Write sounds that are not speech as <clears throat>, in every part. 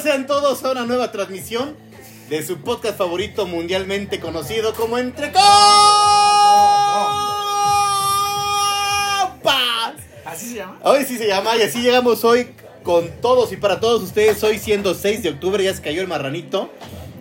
Bienvenidos sean todos a una nueva transmisión de su podcast favorito mundialmente conocido como Entre Copas. ¿Así se llama? Hoy sí se llama y así llegamos hoy con todos y para todos ustedes. Hoy siendo 6 de octubre, ya se cayó el marranito.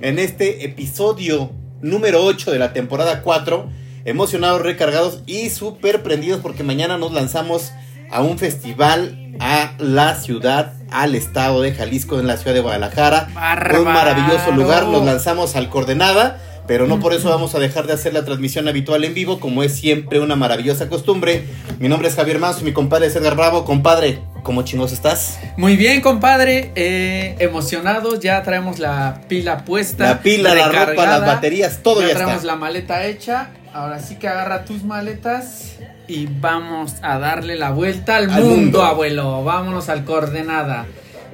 En este episodio número 8 de la temporada 4. Emocionados, recargados y súper prendidos porque mañana nos lanzamos a un festival a la ciudad, al estado de Jalisco, en la ciudad de Guadalajara. Bárbaro. Un maravilloso lugar. Nos lanzamos al Coordenada. Pero no por eso vamos a dejar de hacer la transmisión habitual en vivo, como es siempre una maravillosa costumbre. Mi nombre es Javier Manso, mi compadre es Edgar Bravo. Compadre, ¿cómo chingos estás? Muy bien, compadre. Eh, emocionados, ya traemos la pila puesta. La pila, la ropa, las baterías, todo ya, traemos está. la maleta hecha. Ahora sí que agarra tus maletas y vamos a darle la vuelta al, Al mundo, mundo. abuelo. Vámonos al coordenada.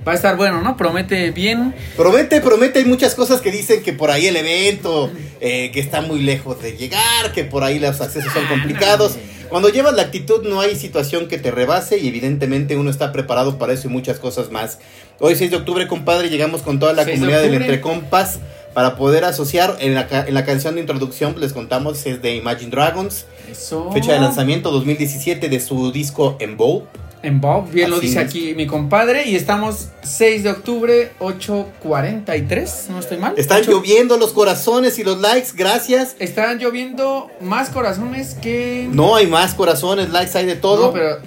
Va a estar bueno, ¿no? Promete bien. Promete, promete, hay muchas cosas que dicen que por ahí el evento, eh, que está muy lejos de llegar, que por ahí los accesos son complicados. Cuando llevas la actitud no hay situación que te rebase y evidentemente uno está preparado para eso y muchas cosas más. Hoy 6 de octubre, compadre, llegamos con toda la 6 de comunidad del. Entre Compas para poder asociar. En la, en la canción de introducción les contamos, es de Imagine Dragons. Eso. Fecha de lanzamiento 2017 de su disco Envoy. En Bob, bien lo dice es. aquí mi compadre. Y estamos 6 de octubre, 8.43. No estoy mal. Están lloviendo los corazones y los likes, gracias. Están lloviendo más corazones que. No hay más corazones, likes, hay de todo. No, pero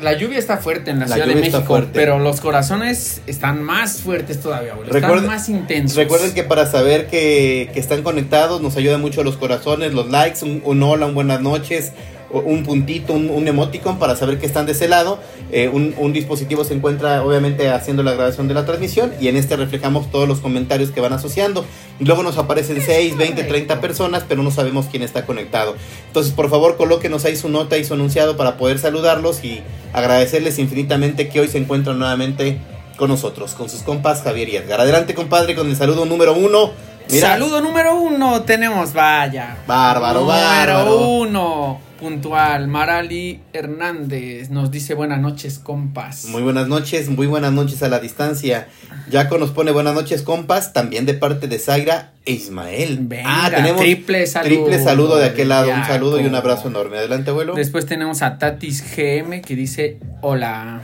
la lluvia está fuerte en la, La Ciudad de México. fuerte. Pero los corazones están más fuertes todavía, abuelo. Recuerden- están más intensos. Recuerden que para saber que, que están conectados nos ayuda mucho los corazones, los likes, un, un hola, un buenas noches, un puntito, un, un emoticon para saber que están de ese lado. Eh, un, un dispositivo se encuentra obviamente haciendo la grabación de la transmisión y en este reflejamos todos los comentarios que van asociando. Luego nos aparecen 6, 20, 30 personas, pero no sabemos quién está conectado. Entonces, por favor, colóquenos ahí su nota y su anunciado para poder saludarlos y agradecerles infinitamente que hoy se encuentran nuevamente con nosotros, con sus compas Javier y Edgar. Adelante, compadre, con el saludo número uno. Mira, Saludo número uno tenemos, vaya. Bárbaro, número bárbaro. uno, puntual. Marali Hernández nos dice buenas noches, compas. Muy buenas noches, muy buenas noches a la distancia. Jaco nos pone buenas noches, compas, también de parte de Zaira e Ismael. Venga, triple saludo. triple saludo de aquel lado. Un saludo y un abrazo enorme. Adelante, abuelo. Después tenemos a Tatis GM que dice hola.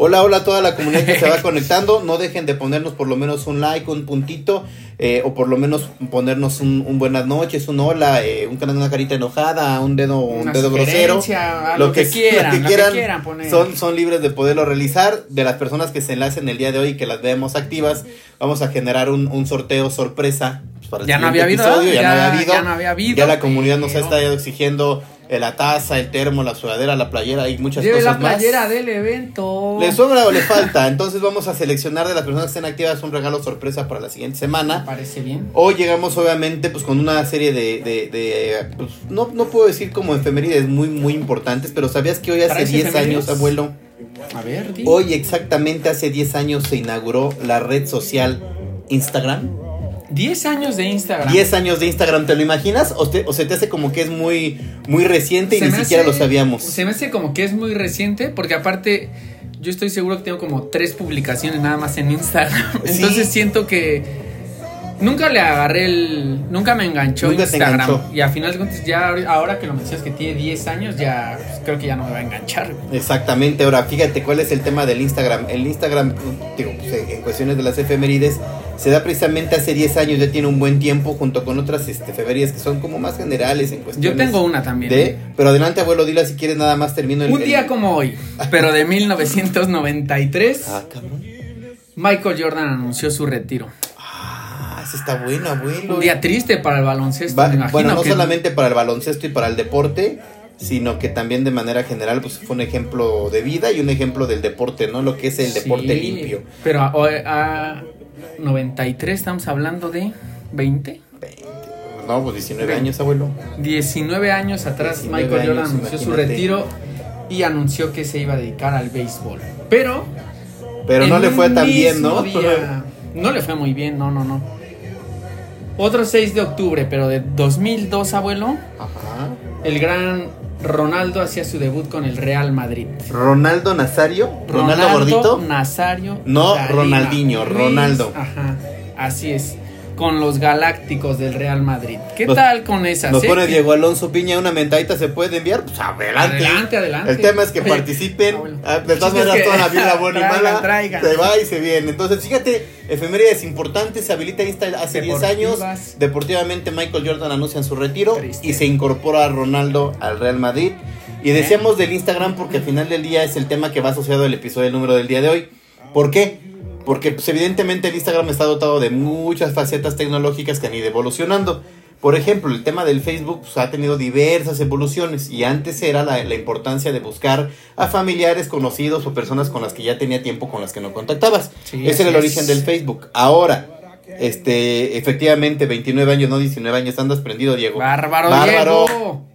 Hola, hola a toda la comunidad que se va <laughs> conectando. No dejen de ponernos por lo menos un like, un puntito, eh, o por lo menos ponernos un, un buenas noches, un hola, eh, un canal, una carita enojada, un dedo, un dedo grosero. lo que quieran, lo que quieran poner. Son, son libres de poderlo realizar. De las personas que se enlacen el día de hoy y que las vemos activas, vamos a generar un, un sorteo sorpresa. pues, para el Ya no habido, episodio. ya, ya- no había habido. ya no había habido, Ya la comunidad nos ha estado exigiendo eh, la taza, el termo, la sudadera, la playera y muchas Lleve cosas la más. playera del evento. ¿Le sobra o le falta? Entonces vamos a seleccionar de las personas que estén activas un regalo sorpresa para la siguiente Me semana. parece bien. Hoy llegamos obviamente pues con una serie de, de, de, pues, no, no puedo decir como efemérides muy muy importantes, pero ¿sabías que hoy hace ¿Traes 10 efemérides? años, abuelo? A ver, di. Hoy exactamente hace 10 años se inauguró la red social Instagram. 10 años de Instagram. 10 años de Instagram, ¿te lo imaginas? ¿O, te- o se te hace como que es muy, muy reciente y Se ni siquiera hace- lo sabíamos? Se me hace como que es muy reciente, porque aparte, yo estoy seguro que tengo como tres publicaciones nada más en Instagram. Sí. Entonces siento que nunca le agarré el. Nunca me enganchó Nunca Instagram. enganchó. Y a final de cuentas, ya ahora que lo mencionas que tiene 10 años, ya pues, creo que ya no me va a enganchar. Exactamente, ahora fíjate cuál es el tema del Instagram. El Instagram, digo, pues, en cuestiones de las efemérides, se da precisamente hace 10 años, ya tiene un buen tiempo, junto con otras este, efemérides que son como más generales en Yo cuestiones. tengo una también. de, pero adelante, abuelo, dila si quieres nada más termino el. Un día el- como hoy, pero de 1993, Ah, cabrón. Michael Jordan anunció su retiro. Ese está bueno, abuelo. Un día triste para el baloncesto, Va- me bueno, no que- solamente para el baloncesto y para el deporte, sino que también de manera general pues fue un ejemplo de vida y un ejemplo del deporte, ¿no? Lo que es el deporte Sí, limpio. Pero a, a 93 estamos hablando de 20. No, pues 19 años, abuelo. 19 años atrás 19 Michael Jordan anunció su imagínate. retiro y anunció que se iba a dedicar al béisbol. Pero Pero no le fue tan bien, ¿no? día- no le fue muy bien, no, no, no. Otro 6 de octubre, pero de 2002, abuelo, Ajá. el gran Ronaldo hacía su debut con el Real Madrid. Ronaldo Nazario. Ronaldo, Gordito. Nazario. No, Ronaldinho, Ruiz. Ronaldo. Ajá, así es. Con los Galácticos del Real Madrid. ¿Qué Nos- tal con esas? Nos pone Diego Alonso Piña una mentadita, ¿se puede enviar? Pues adelante. Adelante, adelante. El tema es que participen. ah, bueno. De todas maneras, que toda la vida <laughs> buena y mala traigan. se va y se viene. Entonces, fíjate, efemérides importantes. Se habilita Insta hace 10 años. Deportivamente, Michael Jordan anuncia su retiro Triste. y se incorpora a Ronaldo al Real Madrid. Y decíamos del Instagram porque al final del día es el tema que va asociado al episodio del número del día de hoy. ¿Por qué? Porque pues, evidentemente el Instagram está dotado de muchas facetas tecnológicas que han ido evolucionando. Por ejemplo, el tema del Facebook pues, ha tenido diversas evoluciones y antes era la, la importancia de buscar a familiares, conocidos o personas con las que ya tenía tiempo con las que no contactabas. Sí, Ese era el origen del Facebook. Ahora, este, efectivamente, 29 años, no 19 años, andas prendido, Diego. Bárbaro, Bárbaro. Diego.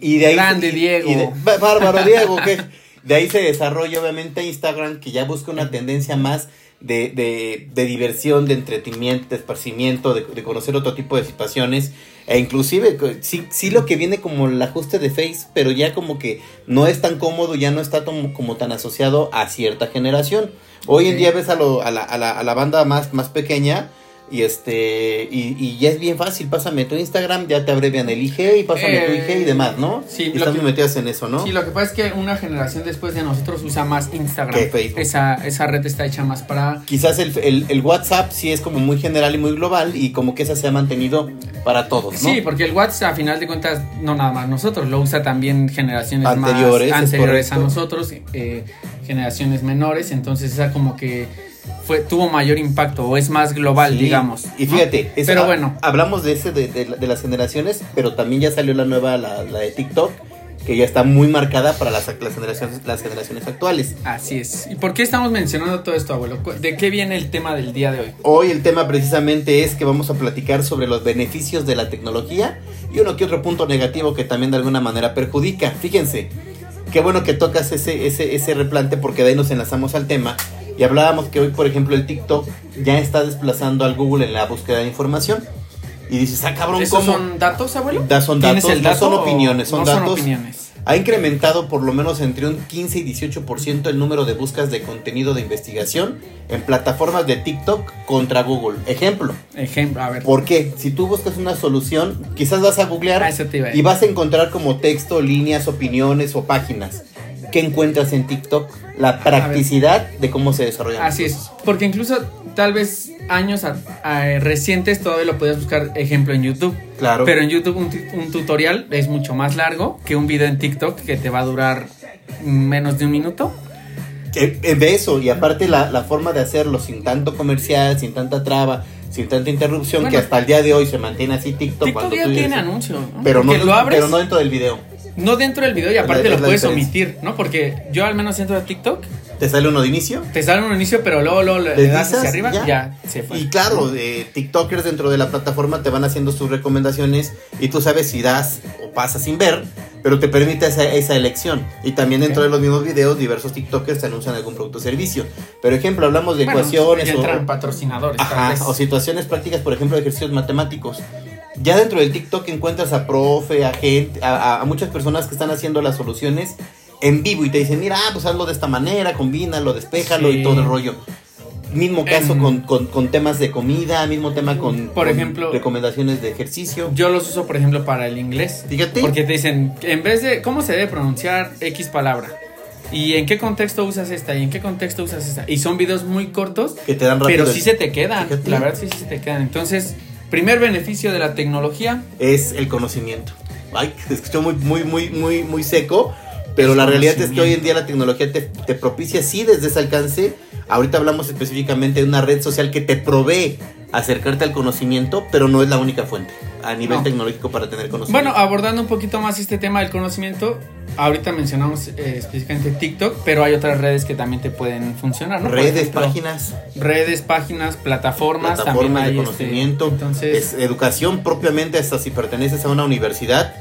Y de ahí Grande y- Diego. y de- bá- bárbaro Diego, que de ahí se desarrolla obviamente Instagram, que ya busca una tendencia más de, de, de diversión, de entretenimiento, de esparcimiento, de, de conocer otro tipo de situaciones. E inclusive, sí, sí lo que viene como el ajuste de Face, pero ya como que no es tan cómodo, ya no está como, como tan asociado a cierta generación. Hoy en día ves a, lo- a, la, a, la, a la banda más, más pequeña y este y, y ya es bien fácil, pásame tu Instagram, ya te abrevian el IG y pásame tu Eh, IG y demás, ¿no? sí, y están que- muy metidas en eso, ¿no? Sí, lo que pasa es que una generación después de nosotros usa más Instagram. Que Facebook. Esa, esa red está hecha más para. Quizás el, el, el WhatsApp sí es como muy general y muy global y como que esa se ha mantenido para todos, ¿no? Sí, porque el WhatsApp a final de cuentas no nada más nosotros, lo usa también generaciones Anteriores, más es anteriores a nosotros, eh, generaciones menores, entonces esa como que fue tuvo mayor impacto o es más global, Sí, digamos. Y ¿no? fíjate, pero bueno, hablamos de ese de, de la- de las generaciones, pero también ya salió la nueva, la, la de TikTok, que ya está muy marcada para las, las generaciones, las generaciones actuales. así es. ¿Y por qué estamos mencionando todo esto, abuelo? ¿De qué viene el tema del día de hoy? Hoy el tema precisamente es que vamos a platicar sobre los beneficios de la tecnología y uno que otro punto negativo que también de alguna manera perjudica. Fíjense, qué bueno que tocas ese, ese, ese replante porque de ahí nos enlazamos al tema y hablábamos que hoy, por ejemplo, el TikTok ya está desplazando al Google en la búsqueda de información. Y dices, ah, cabrón, ¿Esos ¿cómo? son datos, abuelo? Da- son ¿Tienes datos, el no dato son opiniones, son no datos. Son opiniones. Ha incrementado por lo menos entre un 15 y 18% el número de búsquedas de contenido de investigación en plataformas de TikTok contra Google. Ejemplo, Ejemplo, a ver. ¿por qué? Si tú buscas una solución, quizás vas a googlear Ah, eso te iba a decir. y vas a encontrar como texto, líneas, opiniones o páginas. ¿Qué encuentras en TikTok? La practicidad de cómo se desarrollan. Así es, porque incluso tal vez años a- a- recientes todavía lo podías buscar, ejemplo, en YouTube. Claro. Pero en YouTube un, un tutorial es mucho más largo que un video en TikTok que te va a durar menos de un minuto. Eh, de eso, y aparte la, la forma de hacerlo sin tanto comercial, sin tanta traba, sin tanta interrupción, Bueno. que hasta el día de hoy se mantiene así TikTok. TikTok ya tiene anuncios, ¿no? Pero no, lo abres pero no dentro del video. No dentro del video y aparte lo puedes omitir, ¿no? Porque yo al menos entro a TikTok, ¿Te sale uno de inicio? te sale un inicio, pero luego, luego le ¿Le das hacia arriba, Ya. ya, se fue. Y claro, eh, TikTokers dentro de la plataforma te van haciendo sus recomendaciones y tú sabes si das o pasas sin ver, pero te permite esa, esa elección. Y también dentro de los mismos videos, diversos TikTokers te anuncian algún producto o servicio. Por ejemplo, hablamos de Bueno, ecuaciones o, patrocinadores. Ajá, o situaciones prácticas, por ejemplo, de ejercicios matemáticos. Ya dentro del TikTok encuentras a profe, a gente, a, a- muchas personas que están haciendo las soluciones en vivo y te dicen, mira, pues hazlo de esta manera, combínalo, despéjalo Sí. y todo el rollo. Mismo caso con, con- con temas de comida, mismo tema con, Por con ejemplo- recomendaciones de ejercicio. Yo los uso, por ejemplo, para el inglés. Fíjate. Porque te dicen, en vez de, ¿cómo se debe pronunciar X palabra? ¿Y en qué contexto usas esta? ¿Y en qué contexto usas esta? Y son videos muy cortos, que te dan rápido. pero sí se te quedan. Fíjate. La verdad, sí, sí se te quedan. Entonces, primer beneficio de la tecnología, es el conocimiento. Ay, se escuchó muy, muy, muy, muy, muy seco, pero la realidad es que hoy en día la tecnología te, te propicia sí desde ese alcance. Ahorita hablamos específicamente de una red social que te provee acercarte al conocimiento, pero no es la única fuente a nivel No. tecnológico para tener conocimiento. Bueno, abordando un poquito más este tema del conocimiento, ahorita mencionamos eh, específicamente TikTok, pero hay otras redes que también te pueden funcionar, ¿no? Redes, ejemplo, páginas, Redes, páginas, plataformas, plataformas también hay de este, conocimiento, entonces, es educación propiamente, hasta si perteneces a una universidad,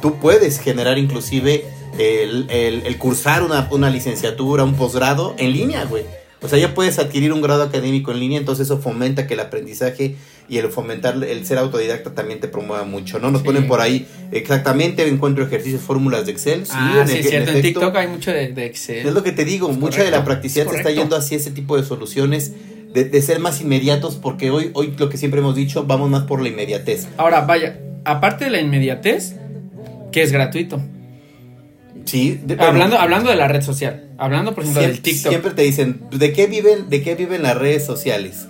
tú puedes generar inclusive el, el- el cursar una, una licenciatura, un posgrado en línea, güey. O sea, ya puedes adquirir un grado académico en línea, entonces eso fomenta que el aprendizaje y el fomentar el ser autodidacta también te promueva mucho, ¿no? Nos Sí. ponen por ahí exactamente, encuentro ejercicios, fórmulas de Excel. Sí, ah, en sí, e- es cierto. En. TikTok hay mucho de, de Excel. Es lo que te digo, Es mucha de la practicidad es se está yendo hacia ese tipo de soluciones, de, de ser más inmediatos, porque hoy, hoy lo que siempre hemos dicho, vamos más por la inmediatez. Ahora, vaya, aparte de la inmediatez, que es gratuito. Sí, de- bueno, hablando, hablando de la red social. Hablando, por ejemplo, siempre, del TikTok. siempre te dicen, ¿de qué viven, de qué viven las redes sociales?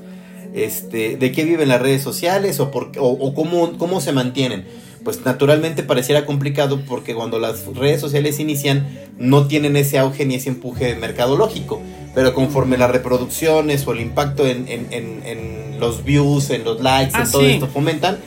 Este, ¿De qué viven las redes sociales o, por, o, o cómo, cómo se mantienen? Pues naturalmente pareciera complicado porque cuando las redes sociales inician no tienen ese auge ni ese empuje mercadológico. Pero conforme las reproducciones o el impacto en, en- en- en los views, en los likes, Ah, en todo sí. esto fomentan,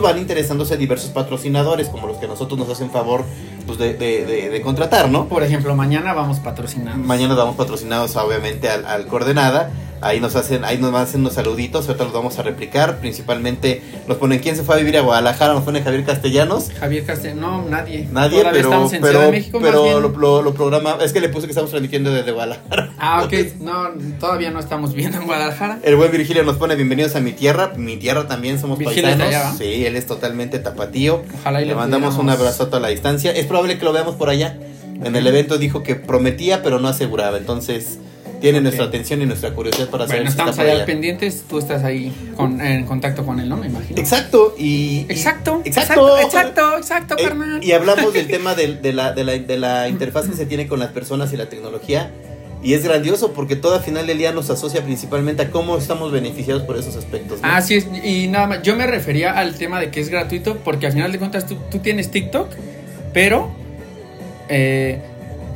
pues van interesándose diversos patrocinadores como los que nosotros nos hacen favor pues, de, de- de- de contratar, ¿no? Por ejemplo, mañana vamos patrocinados. Mañana vamos patrocinados obviamente al, al Coordenada. Ahí nos hacen, ahí nos hacen unos saluditos, ahorita los vamos a replicar. Principalmente nos ponen quién se fue a vivir a Guadalajara, nos pone Javier Castellanos. Javier Castel, no, nadie. Nadie, Todavía pero, estamos en pero, Ciudad de México, pero lo, lo- lo programa, es que le puse que estamos transmitiendo desde Guadalajara. Ah, ok. No, todavía no estamos viendo en Guadalajara. El buen Virgilio nos pone bienvenidos a mi tierra. Mi tierra también somos Virgilio paisanos. allá, sí, él es totalmente tapatío. Ojalá y Le le mandamos un pudiéramos- abrazo a la distancia. Es probable que lo veamos por allá. En el evento dijo que prometía, pero no aseguraba. Entonces, tiene nuestra atención y nuestra curiosidad para saber Bueno, si estamos allá allá. al pendientes. Tú estás ahí con, en contacto con él, ¿no? Me imagino. Exacto, y. y- Exacto, exacto, exacto, exacto, exacto, Eh, carnal. y hablamos del tema de, la, de, la, de la <laughs> interfaz que se tiene con las personas y la tecnología. Y es grandioso porque todo al final del día nos asocia principalmente a cómo estamos beneficiados por esos aspectos. ¿no? Así es, y nada más, yo me refería al tema de que es gratuito porque al final de cuentas tú, tú tienes TikTok, pero eh,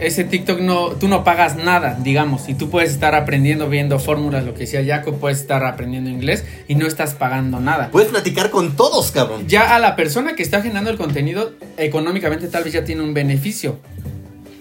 ese TikTok no, tú no pagas nada, digamos, y tú puedes estar aprendiendo, viendo fórmulas, lo que decía Jaco, puedes estar aprendiendo inglés y no estás pagando nada. Puedes platicar con todos, cabrón. Ya a la persona que está generando el contenido, económicamente tal vez ya tiene un beneficio.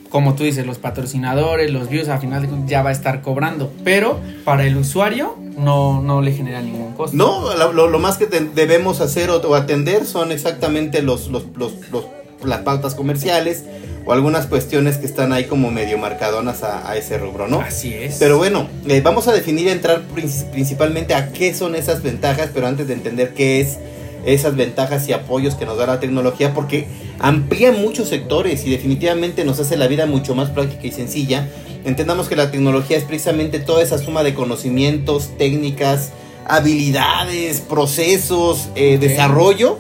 Como tú dices, los patrocinadores, los views, al final de cuentas ya va a estar cobrando. Pero para el usuario no, no le genera ningún costo. No, lo, lo- más que debemos hacer o, o atender son exactamente los, los, los- los- las pautas comerciales o algunas cuestiones que están ahí como medio marcadonas a, a ese rubro, ¿no? Así es. Pero bueno, eh, vamos a definir, entrar prin- principalmente a qué son esas ventajas, pero antes de entender qué es esas ventajas y apoyos que nos da la tecnología, porque amplía muchos sectores y definitivamente nos hace la vida mucho más práctica y sencilla. Entendamos que la tecnología es precisamente toda esa suma de conocimientos, técnicas, habilidades, procesos, eh, desarrollo,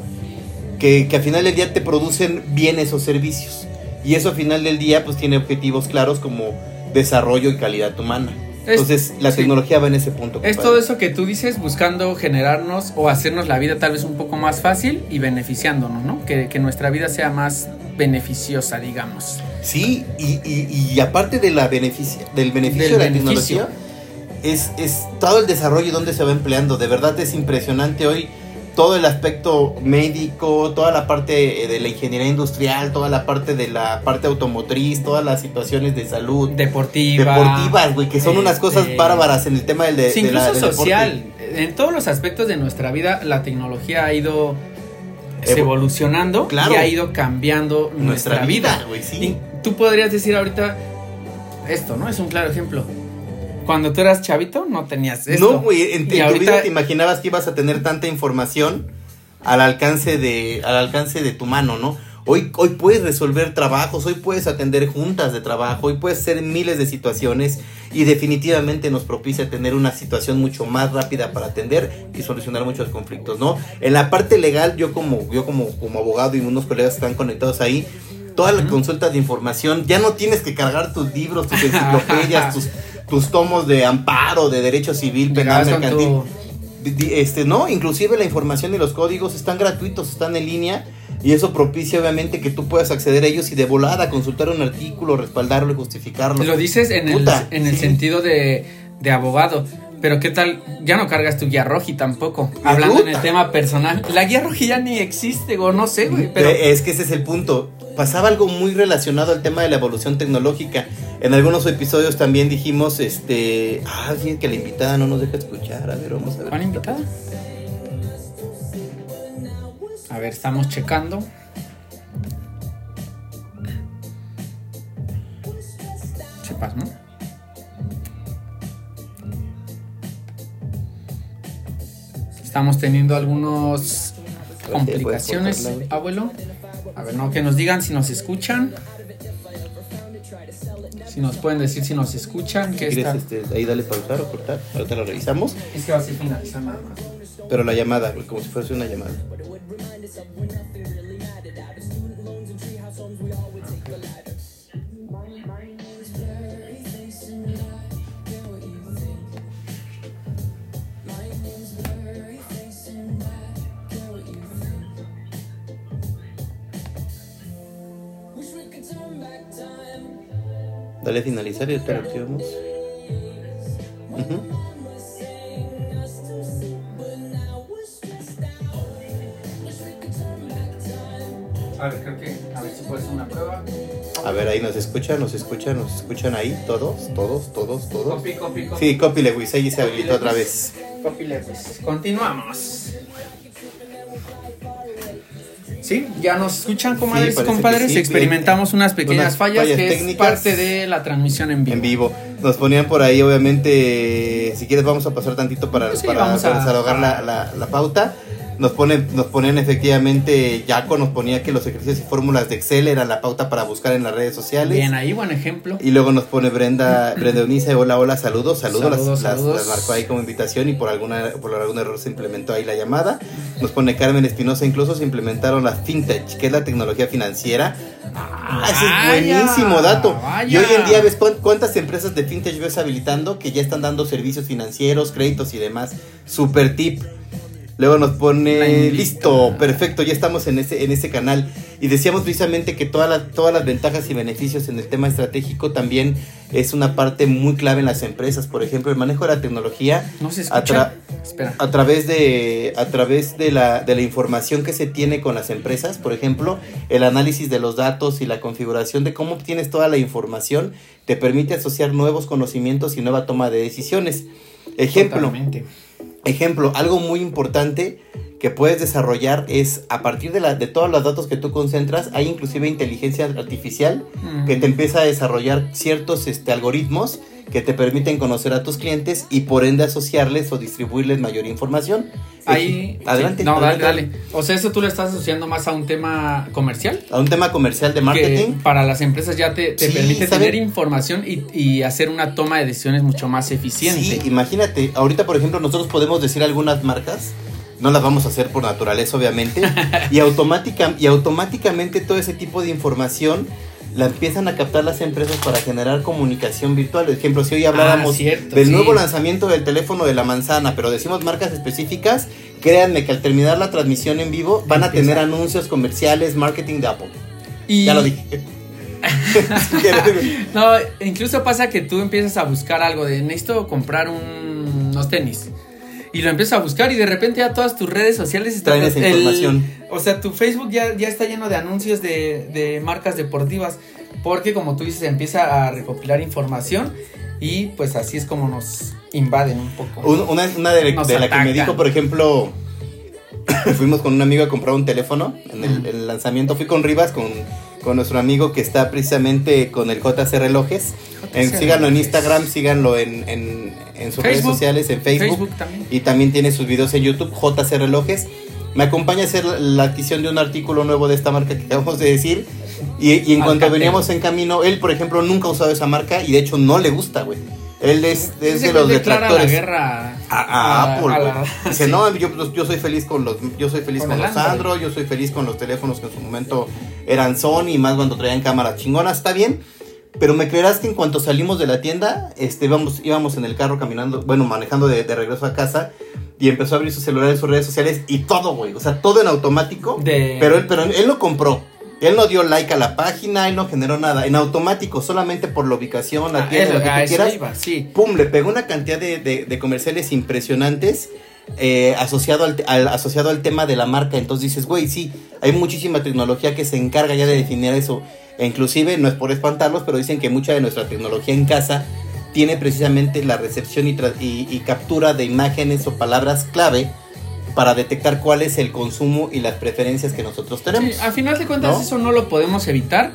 que, que al final del día te producen bienes o servicios. Y eso al final del día pues tiene objetivos claros como desarrollo y calidad humana. Es- Entonces la sí. tecnología va en ese punto. Es todo eso que tú dices buscando generarnos o hacernos la vida tal vez un poco más fácil y beneficiándonos, ¿no? Que, que nuestra vida sea más beneficiosa, digamos. Sí, y, y- y aparte de la beneficia, del beneficio Del de la beneficio. tecnología, es, es todo el desarrollo y dónde se va empleando. De verdad es impresionante hoy todo el aspecto médico, toda la parte eh, de la ingeniería industrial, toda la parte de la parte automotriz, todas las situaciones de salud. Deportiva. deportivas, güey, que son unas cosas este, bárbaras en el tema del, de, Sí, de la- incluso del deporte. social. En todos los aspectos de nuestra vida, la tecnología ha ido Evo- evolucionando Claro. y ha ido cambiando nuestra, Nuestra vida, vida. sí. Y tú podrías decir ahorita esto, ¿no? Es un claro ejemplo. Cuando tú eras chavito, no tenías esto. No, güey, en, tu vida te imaginabas que ibas a tener tanta información al alcance de, al alcance de tu mano, ¿no? Hoy, hoy puedes resolver trabajos, hoy puedes atender juntas de trabajo, hoy puedes hacer miles de situaciones y definitivamente nos propicia tener una situación mucho más rápida para atender y solucionar muchos conflictos, ¿no? En la parte legal, yo como, yo como, como abogado y unos colegas que están conectados ahí, todas las Ujú. consultas de información, ya no tienes que cargar tus libros, tus <laughs> enciclopedias, tus, tus tomos de amparo, de derecho civil, penal, mercantil. tu- Este, no, inclusive la información y los códigos están gratuitos, están en línea y eso propicia obviamente que tú puedas acceder a ellos y de volada consultar un artículo, respaldarlo y justificarlo. Lo dices en el, en el sí. sentido de, de abogado. Pero qué tal, ya no cargas tu guía roji tampoco. Hablando en el tema personal. La guía roji ya ni existe, o no sé, güey. Pero Es que ese es el punto pasaba algo muy relacionado al tema de la evolución tecnológica. En algunos episodios también dijimos, este, ah, sí, que la invitada no nos deja escuchar. A ver, vamos a ver. ¿Cuál invitada? A ver, estamos checando. Sepas, ¿no? Estamos teniendo algunas pues, pues, complicaciones, abuelo. A ver, no, que nos digan si nos escuchan. Si nos pueden decir si nos escuchan. Que quieres, este, ahí dale pausar o cortar. Ahorita lo revisamos. Es que va a ser finalizar nada más. Pero la llamada, como si fuese una llamada. Dale a finalizar y ahorita lo activamos. Ujú. A ver, creo que. A ver si puede ser una prueba. A ver, ahí nos escuchan, nos escuchan, nos escuchan ahí, todos, todos, todos, todos. Copy, copy, copy. Sí, copy Lewis, ahí se habilitó otra vez. Copy Lewis. Continuamos. Sí, ya nos escuchan, comadres y parece compadres. sí, Experimentamos unas pequeñas Unas fallas, fallas que técnicas. es parte de la transmisión en vivo. En vivo. Nos ponían por ahí, obviamente, si quieres vamos a pasar tantito para, Sí, para, a- para desahogar la, la- la pauta. Nos ponen, nos ponen efectivamente, Jaco nos ponía que los ejercicios y fórmulas de Excel eran la pauta para buscar en las redes sociales. Bien, ahí, buen ejemplo. Y luego nos pone Brenda, Brenda Eunice, hola, hola, saludos, saludos, Saludos, las, saludos. las marcó ahí como invitación y por alguna, por algún error se implementó ahí la llamada. Nos pone Carmen Espinosa, incluso se implementaron las fintech, que es la tecnología financiera. Ah, ese es buenísimo dato. vaya. Y hoy en día ves cuán- cuántas empresas de fintech ves habilitando que ya están dando servicios financieros, créditos y demás. Super tip. Luego nos pone listo, perfecto, ya estamos en ese, en ese canal. Y decíamos precisamente que todas las, todas las ventajas y beneficios en el tema estratégico también es una parte muy clave en las empresas. Por ejemplo, el manejo de la tecnología No se a, tra- Espera. a través de a través de la, de la información que se tiene con las empresas, por ejemplo, el análisis de los datos y la configuración de cómo obtienes toda la información te permite asociar nuevos conocimientos y nueva toma de decisiones. Ejemplo, Totalmente. Ejemplo, algo muy importante que puedes desarrollar es a partir de, la, de todos los datos que tú concentras, hay inclusive inteligencia artificial Mm. que te empieza a desarrollar ciertos este, algoritmos que te permiten conocer a tus clientes y por ende asociarles o distribuirles mayor información. Ahí. adelante. sí. No, dale, dale. O sea, eso tú lo estás asociando más a un tema comercial. A un tema comercial de marketing. Que para las empresas ya te, te Sí, permite ¿sabe? tener información y, y hacer una toma de decisiones mucho más eficiente. Sí, imagínate, ahorita por ejemplo nosotros podemos decir algunas marcas, no las vamos a hacer por naturaleza obviamente, <laughs> y, automática, y automáticamente todo ese tipo de información la empiezan a captar las empresas para generar comunicación virtual. Por ejemplo, si hoy habláramos Ah, cierto, del sí. nuevo lanzamiento del teléfono de la manzana, pero decimos marcas específicas, créanme que al terminar la transmisión en vivo van a tener anuncios comerciales, marketing de Apple. Y- Ya lo dije. <laughs> <laughs> No, incluso pasa que tú empiezas a buscar algo de necesito comprar un- unos tenis. Y lo empiezas a buscar y de repente ya todas tus redes sociales están esa información. o sea, tu Facebook ya, ya está lleno de anuncios de, de marcas deportivas. Porque como tú dices, empieza a recopilar información y pues así es como nos invaden un poco. Un- una una de, Nos de la que me dijo, por ejemplo, <coughs> fuimos con un amigo a comprar un teléfono en el, el lanzamiento. Fui con Rivas, con, con nuestro amigo que está precisamente con el JC Relojes. En- síganlo en. Instagram, síganlo en, en, en sus redes Facebook. sociales, en Facebook. Facebook también. Y también tiene sus videos en YouTube, JC Relojes. Me acompaña a hacer la, adquisición de un artículo nuevo de esta marca que acabamos de decir. Y, y en cuanto veníamos en camino, él, por ejemplo, nunca ha usado esa marca y de hecho no le gusta, güey. Él es, es de los declara la detractores guerra a, a Apple. a güey. la- <laughs> Dice, sí. no, yo, yo soy feliz con los, yo soy feliz Con con, los Android. Yo soy feliz con los teléfonos que en su momento eran Sony, más cuando traían cámaras chingonas, está bien. Pero me creerás que en cuanto salimos de la tienda, este, íbamos, íbamos en el carro caminando, bueno, manejando de, de regreso a casa. Y empezó a abrir su celular en sus redes sociales y todo, güey. O sea, todo en automático. De- Pero, él, pero él lo compró. Él no dio like a la página, él no generó nada. En automático, solamente por la ubicación, la Ah, tienda, lo que a tú quieras iba, sí. pum, le pegó una cantidad de, de- de comerciales impresionantes eh, asociado, al, al- asociado al tema de la marca. Entonces dices, güey, sí, hay muchísima tecnología que se encarga ya de definir eso. E inclusive, no es por espantarlos, pero dicen que mucha de nuestra tecnología en casa tiene precisamente la recepción y, tra- y- y captura de imágenes o palabras clave para detectar cuál es el consumo y las preferencias que nosotros tenemos. Sí, a final de cuentas ¿No? eso no lo podemos evitar,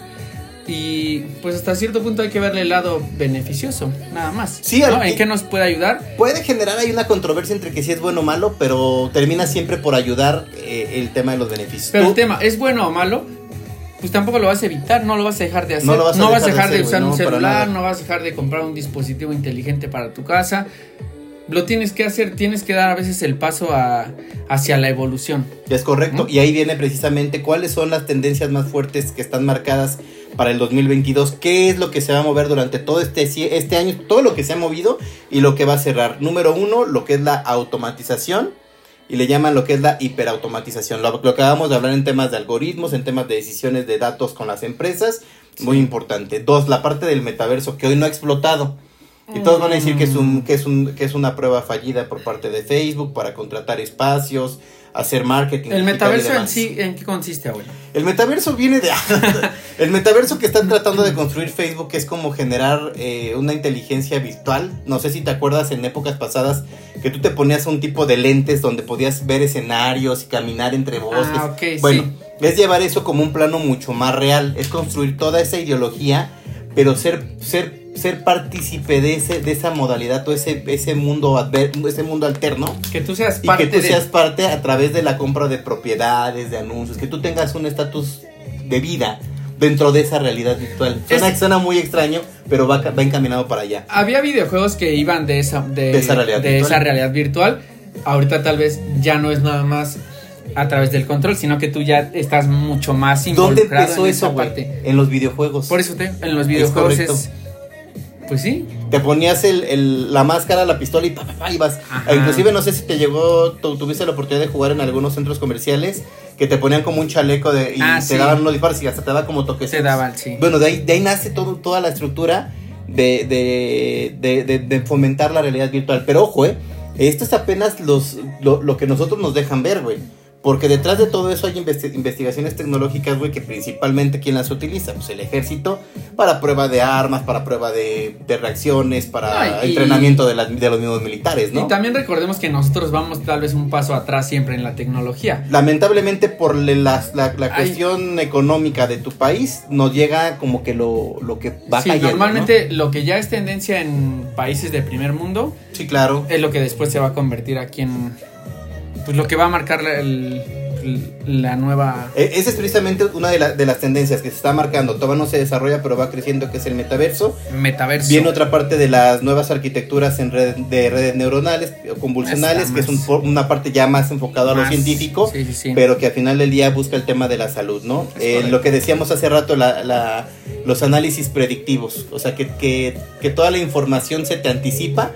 Y pues hasta cierto punto hay que verle el lado beneficioso, nada más. Sí, ¿no? ¿En qué nos puede ayudar? Puede generar ahí una controversia entre que si es bueno o malo, pero termina siempre por ayudar eh, el tema de los beneficios. Pero el tema, ¿es bueno o malo? Pues tampoco lo vas a evitar, no lo vas a dejar de hacer. No lo vas a dejar de dejar de hacer, usar un no, celular, no vas a dejar de comprar un dispositivo inteligente para tu casa. Lo tienes que hacer, tienes que dar a veces el paso a- hacia la evolución. Es correcto, ¿No? y ahí viene precisamente cuáles son las tendencias más fuertes que están marcadas para el 2022, qué es lo que se va a mover durante todo este, este año, todo lo que se ha movido y lo que va a cerrar. Número uno, lo que es la automatización y le llaman lo que es la hiperautomatización, lo, lo que acabamos de hablar en temas de algoritmos, en temas de decisiones de datos con las empresas, muy importante. Dos, la parte del metaverso que hoy no ha explotado. Y todos van a decir que es, un, que, es un, que es una prueba fallida por parte de Facebook para contratar espacios, hacer marketing. El metaverso en sí, ¿en qué consiste, abuelo? El metaverso viene de... <laughs> el metaverso que están tratando de construir Facebook es como generar eh, una inteligencia virtual. No sé si te acuerdas en épocas pasadas que tú te ponías un tipo de lentes donde podías ver escenarios y caminar entre bosques. Ah, bueno, sí. es llevar eso como un plano mucho más real. Es construir toda esa ideología, pero ser... ser ser partícipe de ese de esa modalidad o ese ese mundo adver- ese mundo alterno Que tú seas y parte que tú de... seas parte a través de la compra de propiedades, de anuncios, que tú tengas un estatus de vida dentro de esa realidad virtual. Suena, Es- suena muy extraño, pero va, va encaminado para allá. Había videojuegos que iban de esa, de, De esa realidad de virtual. esa realidad virtual. Ahorita tal vez ya no es nada más a través del control, sino que tú ya estás mucho más ¿Dónde involucrado empezó en eso, esa parte. En los videojuegos. Por eso te, en los videojuegos es... Pues sí. Te ponías el, el- la máscara, la pistola y pa, pa, pa, ibas. E inclusive no sé si te llegó, tu- tuviste la oportunidad de jugar en algunos centros comerciales que te ponían como un chaleco de, y Ah, te sí. daban unos disparos y hasta te daba como toques. Se daban, sí. Bueno, de ahí, de ahí nace todo, toda la estructura de, de, de, de- fomentar la realidad virtual. Pero ojo, eh, esto es apenas los, lo, lo que nosotros nos dejan ver, güey. Porque detrás de todo eso hay investi- investigaciones tecnológicas, güey, que principalmente quién las utiliza. Pues el ejército para prueba de armas, para prueba de, de reacciones, para y- entrenamiento de, los mismos militares, ¿no? Y también recordemos que nosotros vamos tal vez un paso atrás siempre en la tecnología. Lamentablemente por la, Ay. cuestión económica de tu país nos llega como que lo, lo que va Sí, cayendo, ¿no? normalmente lo que ya es tendencia en países de primer mundo Sí, claro. es lo que después se va a convertir aquí en... Pues lo que va a marcar el- la nueva... E- Esa es precisamente una de, la- de las tendencias que se está marcando. Todavía no se desarrolla, pero va creciendo, que es el metaverso. Metaverso. Viene otra parte de las nuevas arquitecturas en red, de redes neuronales o convulsionales, que es un una parte ya más enfocada a lo científico, sí, sí, sí. pero que al final del día busca el tema de la salud, ¿no? Eh, lo que decíamos hace rato, la- la- los análisis predictivos, o sea, que, que, que toda la información se te anticipa.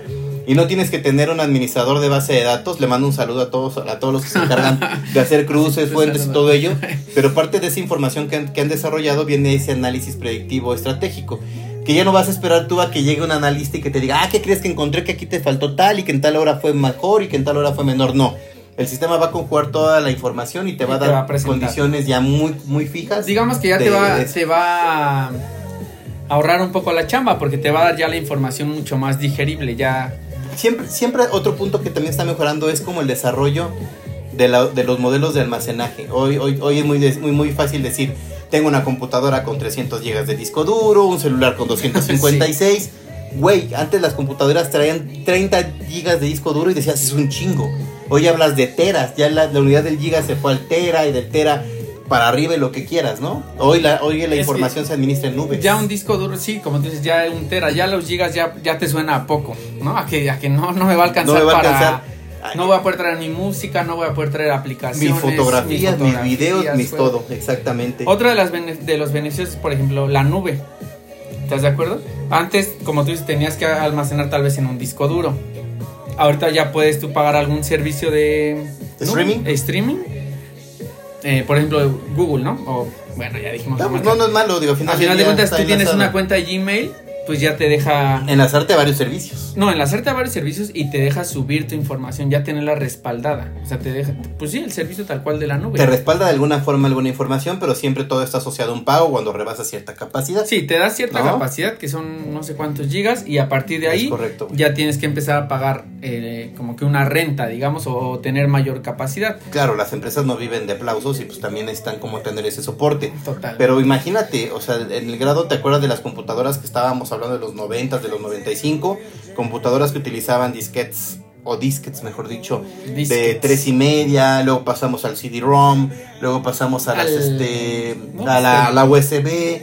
Y no tienes que tener un administrador de base de datos. Le mando un saludo a todos, a todos los que se encargan de hacer <laughs> cruces, fuentes y todo ello. <laughs> Pero parte de esa información que han, que han desarrollado viene ese análisis predictivo estratégico. Que ya no vas a esperar tú a que llegue un analista y que te diga, ah, ¿qué crees que encontré que aquí te faltó tal y que en tal hora fue mejor y que en tal hora fue menor? No. El sistema va a conjugar toda la información y te Y va a dar va a presentar. condiciones ya muy, muy fijas. Digamos que ya te va, te va a ahorrar un poco la chamba porque te va a dar ya la información mucho más digerible, ya... Siempre, siempre otro punto que también está mejorando es como el desarrollo de, la- de los modelos de almacenaje. Hoy, hoy, hoy es muy, muy, muy fácil decir, tengo una computadora con 300 GB de disco duro, un celular con 256. <laughs> Güey, antes las computadoras traían 30 GB de disco duro y decías, es un chingo. Hoy hablas de teras, ya la, la unidad del giga se fue al tera y del tera para arriba y lo que quieras, ¿no? Hoy la, hoy la información se administra en nubes. Ya un disco duro, sí, como tú dices, ya un tera, ya los gigas ya, ya te suena a poco, ¿no? A que, a que no, no me va a alcanzar No va a para... alcanzar. No voy a poder traer mi música, no voy a poder traer aplicaciones. mis fotografías, mis, videos, fotografías, mis todo, exactamente. Otra de, las de los beneficios es, por ejemplo, la nube. ¿Estás de acuerdo? Antes, como tú dices, tenías que almacenar tal vez en un disco duro. Ahorita ya puedes tú pagar algún servicio de... Streaming. Eh, por ejemplo, Google, ¿no? O, bueno, ya dijimos. No, pues no, no es malo, digo, al final, Al final de cuentas, tú tienes una cuenta de Gmail pues ya te deja... Enlazarte a varios servicios. No, enlazarte a varios servicios y te deja subir tu información, ya tenerla respaldada. O sea, te deja, pues sí, el servicio tal cual de la nube. Te respalda de alguna forma alguna información, pero siempre todo está asociado a un pago cuando rebasa cierta capacidad. Sí, te da cierta ¿No? capacidad, que son no sé cuántos gigas, y a partir de ahí correcto. ya tienes que empezar a pagar eh, como que una renta, digamos, o tener mayor capacidad. Claro, las empresas no viven de aplausos y pues también necesitan como tener ese soporte. Total. Pero imagínate, o sea, en el grado, ¿te acuerdas de las computadoras que estábamos hablando de los 90, de los 95? Computadoras que utilizaban disquetes, o disquetes mejor dicho, de tres y media, luego pasamos al CD-ROM, luego pasamos a las, Al- este, no, a la, la USB.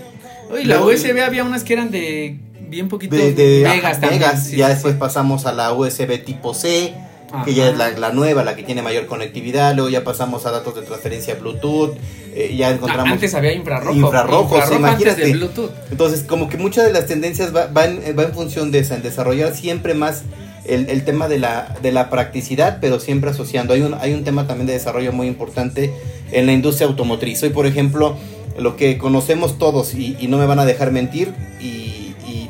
Oye, la USB había unas que eran de bien poquito De, de megas ajá, también. megas. sí, ya sí, después pasamos a la USB tipo C, Ajá. que ya es la, la nueva, la que tiene mayor conectividad. Luego ya pasamos a datos de transferencia Bluetooth. eh, ya Ah, encontramos. antes había infrarrojo. Infrarrojo, sí, antes imagínate. de Bluetooth. Entonces, como que muchas de las tendencias va, va en, va en función de esa, en desarrollar siempre más el, el tema de la, de la practicidad, pero siempre asociando. Hay un, hay un tema también de desarrollo muy importante en la industria automotriz. Hoy, por ejemplo, lo que conocemos todos, y, y no me van a dejar mentir, y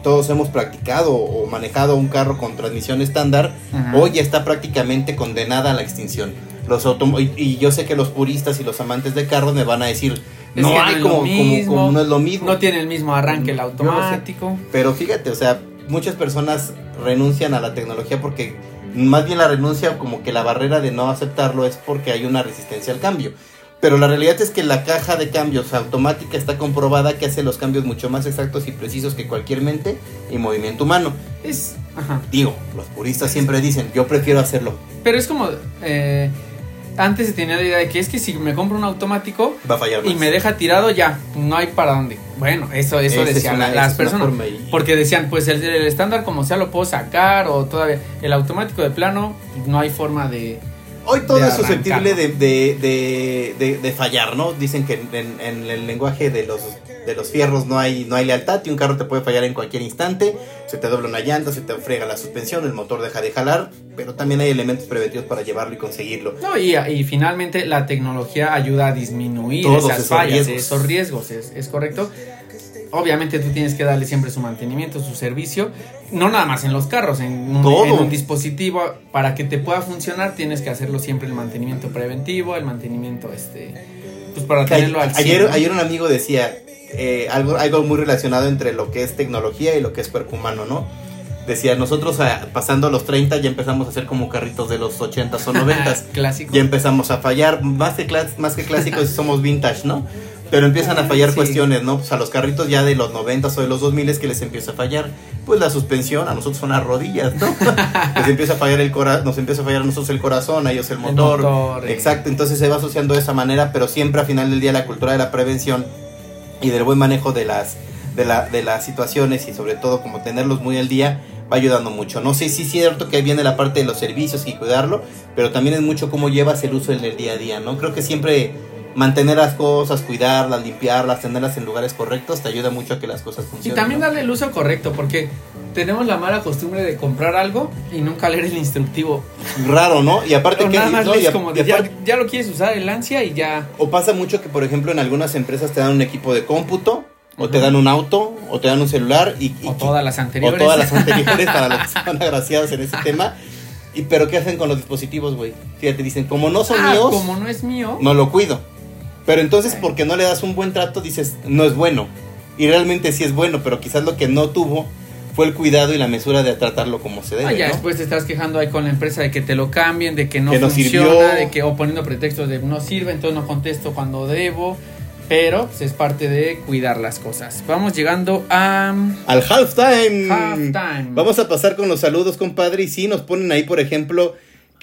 todos hemos practicado o manejado un carro con transmisión estándar, Ajá. hoy ya está prácticamente condenada a la extinción. Los y, y yo sé que los puristas y los amantes de carros me van a decir, Es no hay como, como- como no es lo mismo. No tiene el mismo arranque el automático. Pero fíjate, o sea, muchas personas renuncian a la tecnología porque más bien la renuncia como que la barrera de no aceptarlo es porque hay una resistencia al cambio. Pero la realidad es que la caja de cambios automática está comprobada que hace los cambios mucho más exactos y precisos que cualquier mente y movimiento humano. Es. Ajá. Digo, los puristas siempre dicen, yo prefiero hacerlo. Pero es como. eh, antes se tenía la idea de que es que si me compro un automático Va a fallar y me deja tirado, ya, no hay para dónde. Bueno, eso, eso es decían una- las personas. Porque decían, pues el, el estándar como sea lo puedo sacar o todavía. El automático de plano, no hay forma de. Hoy todo de es susceptible de, de, de, fallar, ¿no? Dicen que en, en el lenguaje de los, de los fierros no hay, no hay lealtad y un carro te puede fallar en cualquier instante. Se te dobla una llanta, se te friega la suspensión, el motor deja de jalar, pero también hay elementos preventivos para llevarlo y conseguirlo. No, y, y finalmente la tecnología ayuda a disminuir Todos esas esos fallas, riesgos. esos riesgos, es, es correcto. Obviamente tú tienes que darle siempre su mantenimiento, su servicio, no nada más en los carros, en un, Todo. en un dispositivo para que te pueda funcionar tienes que hacerlo siempre el mantenimiento preventivo, el mantenimiento este pues para Que tenerlo al ayer, 100, ¿no? ayer un amigo decía eh, algo, algo muy relacionado entre lo que es tecnología y lo que es cuerpo humano, ¿no? Decía, nosotros ah, pasando los 30 ya empezamos a hacer como carritos de los 80s o <laughs> 90s. clásico. ya empezamos a fallar, más que, clas- más que clásicos <laughs> somos vintage, ¿no? Pero empiezan a fallar Sí. cuestiones, ¿no? Pues a los carritos ya de los 90 o de los 2000 que les empieza a fallar, pues la suspensión, a nosotros son las rodillas, ¿no? <laughs> les empieza a fallar el corazón, nos empieza a fallar a nosotros el corazón, a ellos el El motor. motor, eh. Exacto, entonces se va asociando de esa manera, pero siempre a final del día la cultura de la prevención y del buen manejo de las de, la, de las situaciones y sobre todo como tenerlos muy al día va ayudando mucho. No sé si es cierto que viene la parte de los servicios y cuidarlo, pero también es mucho cómo llevas el uso en el día a día, ¿no? Creo que siempre mantener las cosas, cuidarlas, limpiarlas, tenerlas en lugares correctos te ayuda mucho a que las cosas Y funcionen. también ¿no? darle el uso correcto, porque tenemos la mala costumbre de comprar algo y nunca leer el instructivo. raro, ¿no? Y aparte que nada más no, y lees a- como y de, ya, aparte- ya lo quieres usar el ansia y ya. O pasa mucho que, por ejemplo, en algunas empresas te dan un equipo de cómputo, o te dan un auto, o te dan un celular, y, y- O todas las o anteriores. todas las anteriores para los <laughs> que están agraciados en ese tema. Y pero ¿qué hacen con los dispositivos, güey? Fíjate, dicen, como no son Ah, míos, como no es mío. no lo cuido. Pero entonces, porque no le das un buen trato, dices, no es bueno. Y realmente sí es bueno, pero quizás lo que no tuvo fue el cuidado y la mesura de tratarlo como se debe. Ah, ya ¿no? después te estás quejando ahí con la empresa de que te lo cambien, de que no Que no funciona, sirvió. de que o poniendo pretextos de no sirve, entonces no contesto cuando debo. Pero pues, es parte de cuidar las cosas. Vamos llegando a Al halftime. halftime. Vamos a pasar con los saludos, compadre. Y sí, nos ponen ahí, por ejemplo,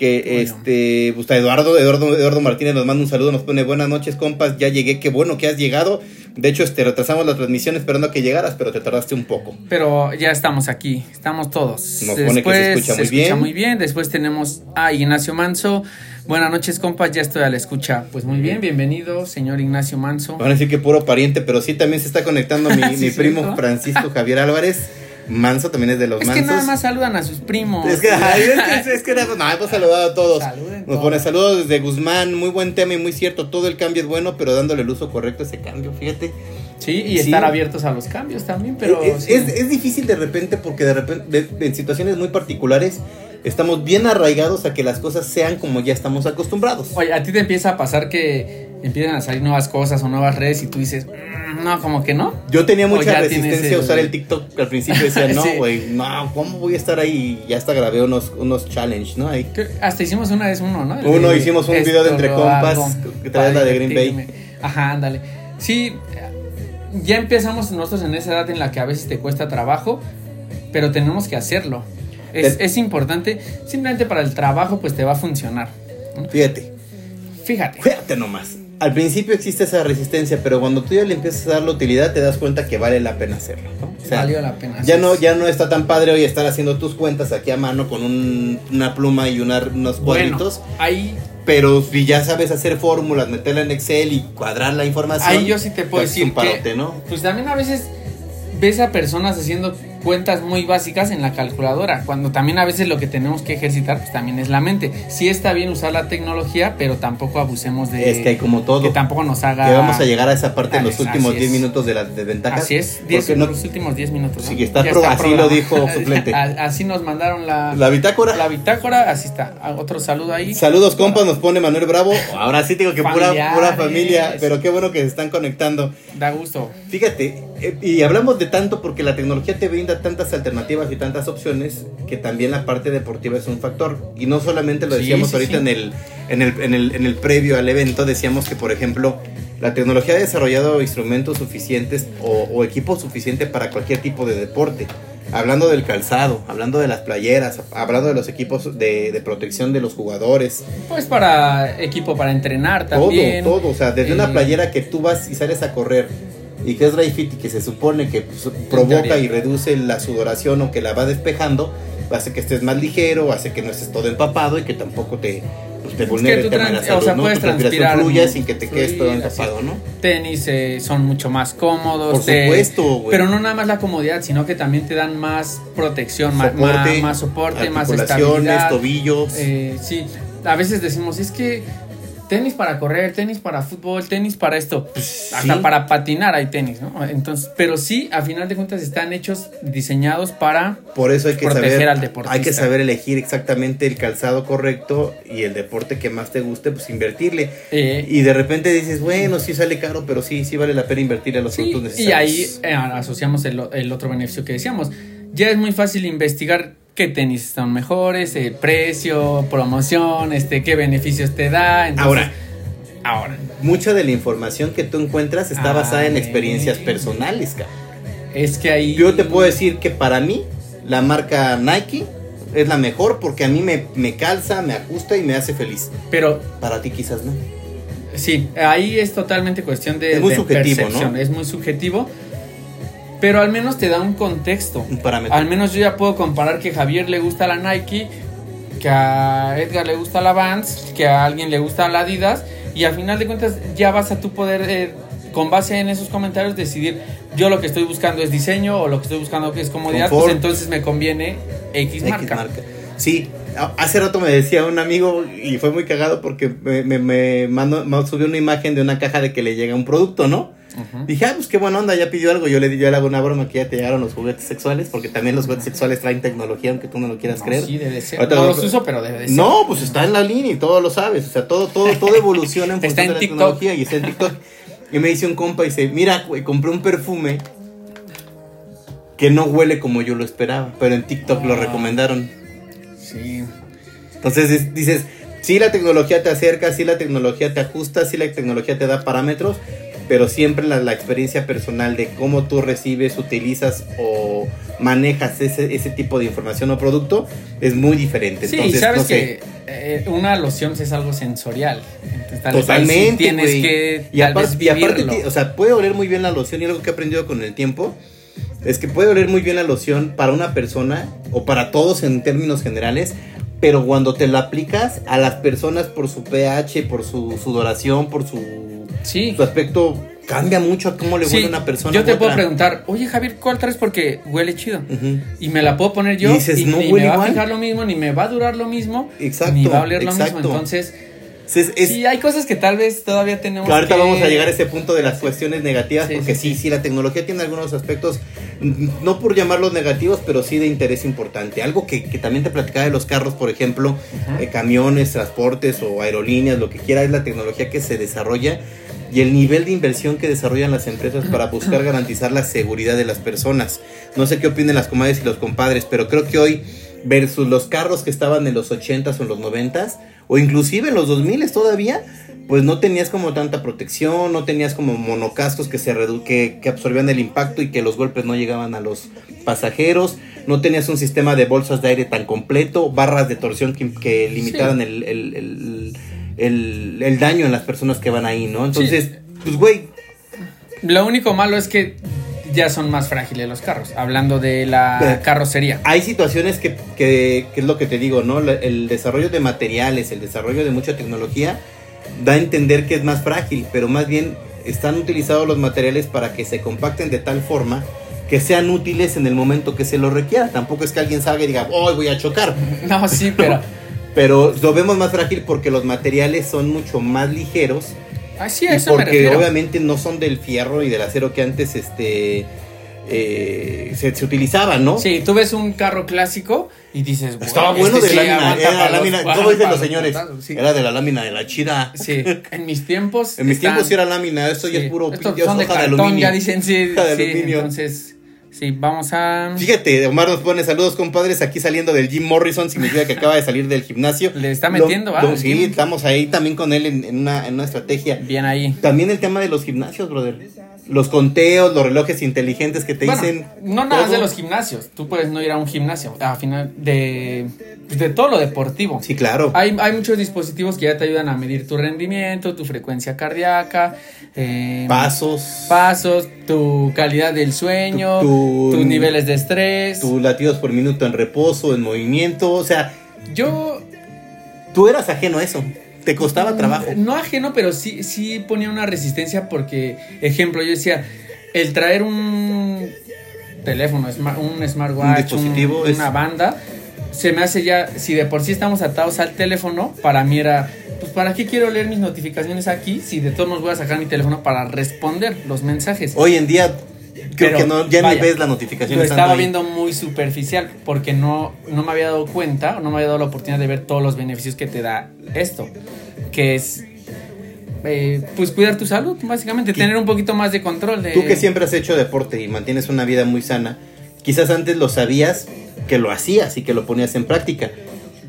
que Bueno. este, pues, Eduardo, Eduardo, Eduardo Martínez nos manda un saludo, nos pone buenas noches, compas. Ya llegué, qué bueno que has llegado. De hecho, este, retrasamos la transmisión esperando a que llegaras, pero te tardaste un poco. Pero ya estamos aquí, estamos todos. Nos pone que se escucha muy bien. muy bien. Después tenemos a Ignacio Manso. Buenas noches, compas, ya estoy a la escucha. Pues muy bien, bienvenido, señor Ignacio Manso. Van a decir que puro pariente, pero sí también se está conectando mi, <laughs> Sí, mi primo. Francisco Javier Álvarez. Manso también es de los Es que mansos. nada más saludan a sus primos. Es que, <laughs> ay, es que, es que no, hemos saludado a todos. Saluden Nos pone saludos desde Guzmán, muy buen tema y muy cierto, todo el cambio es bueno, pero dándole el uso correcto a ese cambio, fíjate. Sí, y Sí. estar abiertos a los cambios también, pero... es, sí. es- es difícil de repente porque de repente de- en situaciones muy particulares estamos bien arraigados a que las cosas sean como ya estamos acostumbrados. Oye, a ti te empieza a pasar que empiezan a salir nuevas cosas o nuevas redes y tú dices, "Mm, no, como que no. Yo tenía mucha resistencia a usar el TikTok al principio decía, <laughs> no, Sí. güey, no, ¿cómo voy a estar ahí? Y ya hasta grabé unos, unos challenge, ¿no? Ahí. Hasta hicimos una vez uno, ¿no? El Uno, de hicimos un video de entre compas, que traes la de Green Bay. Ajá, ándale. Sí, ya empezamos nosotros en esa edad en la que a veces te cuesta trabajo, pero tenemos que hacerlo. Es, es importante, simplemente para el trabajo pues te va a funcionar. Fíjate, Fíjate. fíjate nomás. Al principio existe esa resistencia, pero cuando tú ya le empiezas a dar la utilidad, te das cuenta que vale la pena hacerlo. ¿no? O sea, Valió la pena. Ya no, ya no está tan padre hoy estar haciendo tus cuentas aquí a mano con un- una pluma y una- unos Bueno, cuadritos. ahí, Pero si ya sabes hacer fórmulas, meterla en Excel y cuadrar la información. ahí yo sí te puedo pues, decir un parote, que ¿no? pues también a veces ves a personas haciendo cuentas muy básicas en la calculadora, cuando también a veces lo que tenemos que ejercitar pues también es la mente. Sí está bien usar la tecnología, pero tampoco abusemos de Es que hay como todo. que tampoco nos haga Que vamos a llegar a esa parte en los últimos es. 10 minutos de las desventajas. Así es, 10 porque no- los últimos 10 minutos. ¿no? Sí, está Ya pro- así lo dijo <laughs> suplente. Así nos mandaron la, la bitácora. la bitácora, así está. Ah, Otro saludo ahí. Saludos, compas, nos pone Manuel Bravo. Ahora sí digo que pura, pura familia, pero qué bueno que se están conectando. Da gusto. Fíjate, eh, y hablamos de tanto porque la tecnología te brinda tantas alternativas y tantas opciones que también la parte deportiva es un factor. Y no solamente lo decíamos sí, ahorita sí. En, el, en, el, en, el, en el previo al evento, decíamos que, por ejemplo, la tecnología ha desarrollado instrumentos suficientes o, o equipo suficiente para cualquier tipo de deporte. Hablando del calzado, hablando de las playeras, hablando de los equipos de, de protección de los jugadores, Pues para equipo para entrenar todo, también. todo, o sea, desde Eh, una playera que tú vas y sales a correr y que es dry fit y que se supone que provoca y reduce la sudoración o que la va despejando, hace que estés más ligero, hace que no estés todo empapado y que tampoco te, pues, te Es vulnere que el tú tema de la trans- salud, o sea, ¿no? puedes transpirar fluya sin que te quedes todo empapado, ¿no? Tenis eh, son mucho más cómodos. Por te- supuesto, güey. Pero no nada más la comodidad, sino que también te dan más protección, Soporte, ma- más, soporte, más estabilidad. tobillos. Eh, sí, a veces decimos, es que tenis para correr, tenis para fútbol, tenis para esto, hasta Pues, sí. para patinar hay tenis, ¿no? Entonces, pero sí, a final de cuentas están hechos, diseñados para Por eso hay que proteger saber, al deportista. hay que saber elegir exactamente el calzado correcto y el deporte que más te guste, pues invertirle. eh, Y de repente dices, bueno, sí sale caro, pero sí, sí vale la pena invertir a los Sí, productos y necesarios. ahí eh, asociamos el, el otro beneficio que decíamos. Ya es muy fácil investigar qué tenis son mejores, el precio, promoción, este, qué beneficios te da. entonces- Ahora, ahora. mucha de la información que tú encuentras está Ah, basada en eh. experiencias personales, cabrón. Es que ahí. Yo te puedo decir que para mí, la marca Nike es la mejor porque a mí me, me calza, me ajusta y me hace feliz. Pero Para ti quizás no. sí, ahí es totalmente cuestión de, Es muy de subjetivo, percepción, ¿no? Es muy subjetivo. Pero al menos te da un contexto. Un parámetro. Al menos yo ya puedo comparar que a Javier le gusta la Nike, que a Edgar le gusta la Vans, que a alguien le gusta la Adidas, y al final de cuentas ya vas a tu poder, eh, con base en esos comentarios, decidir yo lo que estoy buscando es diseño o lo que estoy buscando es comodidad, Confort. pues entonces me conviene X X marca. marca. Sí, hace rato me decía un amigo y fue muy cagado porque me, me, me mandó, me subió una imagen de una caja de que le llega un producto, ¿no? Dije, ah, pues qué buena onda, ya pidió algo. Yo le, yo le hago una broma que ya te llegaron los juguetes sexuales, porque también los juguetes sexuales traen tecnología, aunque tú no lo quieras No, creer. sí, debe ser. Ahorita no lo- los uso, pero debe de ser. No, pues está en la línea y todo lo sabes. O sea, todo, todo, todo evoluciona en <laughs> Está función en de la TikTok. tecnología y está en TikTok. Y me dice un compa y dice, mira, güey, compré un perfume que no huele como yo lo esperaba, pero en TikTok lo Ah. recomendaron. Sí. Entonces es- dices, sí la tecnología te acerca, sí la tecnología te ajusta, sí la tecnología te da parámetros, pero siempre la, la experiencia personal de cómo tú recibes, utilizas o manejas ese, ese tipo de información o producto es muy diferente. Sí, Entonces, sabes no sé. que eh, una loción es algo sensorial. Entonces, tal vez sí Totalmente, tienes que y, tal vez y aparte, o sea, puede oler muy bien la loción y algo que he aprendido con el tiempo es que puede oler muy bien la loción para una persona o para todos en términos generales, pero cuando te la aplicas a las personas por su pH, por su sudoración, por su, sí. su aspecto, cambia mucho a cómo le Sí, huele a una persona. Yo te puedo preguntar, oye Javier, ¿cuál traes? Porque huele chido. Y me la puedo poner yo Y dices, y no ni huele me va igual. a fijar lo mismo, ni me va a durar lo mismo, Exacto, ni va a oler lo mismo. Entonces, Es- es- Sí, hay cosas que tal vez todavía tenemos que ahorita que- vamos a llegar a ese punto de las cuestiones negativas, Sí, porque sí, sí, sí. la tecnología tiene algunos aspectos, no por llamarlos negativos, pero sí de interés importante. Algo que, que también te platicaba de los carros, por ejemplo, eh, camiones, transportes o aerolíneas, lo que quiera, es la tecnología que se desarrolla y el nivel de inversión que desarrollan las empresas para buscar <clears throat> garantizar la seguridad de las personas. No sé qué opinen las comadres y los compadres, pero creo que hoy versus los carros que estaban en los 80s o en los 90s o inclusive en los 2000s todavía, pues no tenías como tanta protección, no tenías como monocascos que se redu que, que absorbían el impacto y que los golpes no llegaban a los pasajeros, no tenías un sistema de bolsas de aire tan completo, barras de torsión que, que limitaran el, el- el- el- el daño en las personas que van ahí, ¿no? Entonces, pues güey, Lo único malo es que ya son más frágiles los carros, hablando de la <laughs> carrocería. hay situaciones que, que, que es lo que te digo, ¿no? El desarrollo de materiales, el desarrollo de mucha tecnología da a entender que es más frágil, pero más bien están utilizados los materiales para que se compacten de tal forma que sean útiles en el momento que se lo requiera. Tampoco es que alguien salga y diga, hoy voy a chocar. <laughs> No, sí, pero <laughs> Pero lo vemos más frágil porque los materiales son mucho más ligeros así me porque obviamente no son del fierro y del acero que antes este eh, se, se utilizaban, ¿no? Sí, tú ves un carro clásico y dices, "Güey, Estaba bueno este de sí lámina, era los- lámina, para- ¿cómo dicen los señores? putazos", sí. Era de la lámina de la chida. Sí, en mis tiempos. <laughs> En mis están- tiempos sí era lámina, esto ya es puro Estos ya es son de aluminio. ya dicen sí. De aluminio. entonces, sí, vamos a. Fíjate, Omar nos pone saludos, compadres, aquí saliendo del Jim Morrison, significa que acaba de salir del gimnasio. Le está Lo- metiendo, lo- al Sí, estamos ahí también con él en, en una, en una estrategia. Bien ahí. También el tema de los gimnasios, brother. Los conteos, los relojes inteligentes que te Bueno, dicen. no nada más todo. de los gimnasios. Tú puedes no ir a un gimnasio. A final de, de todo lo deportivo. Sí, claro. Hay, hay muchos dispositivos que ya te ayudan a medir tu rendimiento, tu frecuencia cardíaca, eh, Pasos. pasos, tu calidad del sueño, Tu- tu- tus niveles de estrés. tus latidos por minuto en reposo, en movimiento. O sea, Yo tú eras ajeno a eso. Te costaba trabajo. No ajeno, pero sí, sí ponía una resistencia porque, ejemplo, yo decía, el traer un teléfono, un smartwatch, Un dispositivo una banda, se me hace ya, si de por sí estamos atados al teléfono, para mí era, pues ¿para qué quiero leer mis notificaciones aquí si de todos modos voy a sacar mi teléfono para responder los mensajes? Hoy en día, creo Pero, que no, ya vaya, ni ves la notificación. Lo estaba ahí. viendo muy superficial porque no, no me había dado cuenta, no me había dado la oportunidad de ver todos los beneficios que te da esto, que es eh, pues cuidar tu salud, básicamente, tener un poquito más de control de... Tú que siempre has hecho deporte y mantienes una vida muy sana, quizás antes lo sabías que lo hacías y que lo ponías en práctica,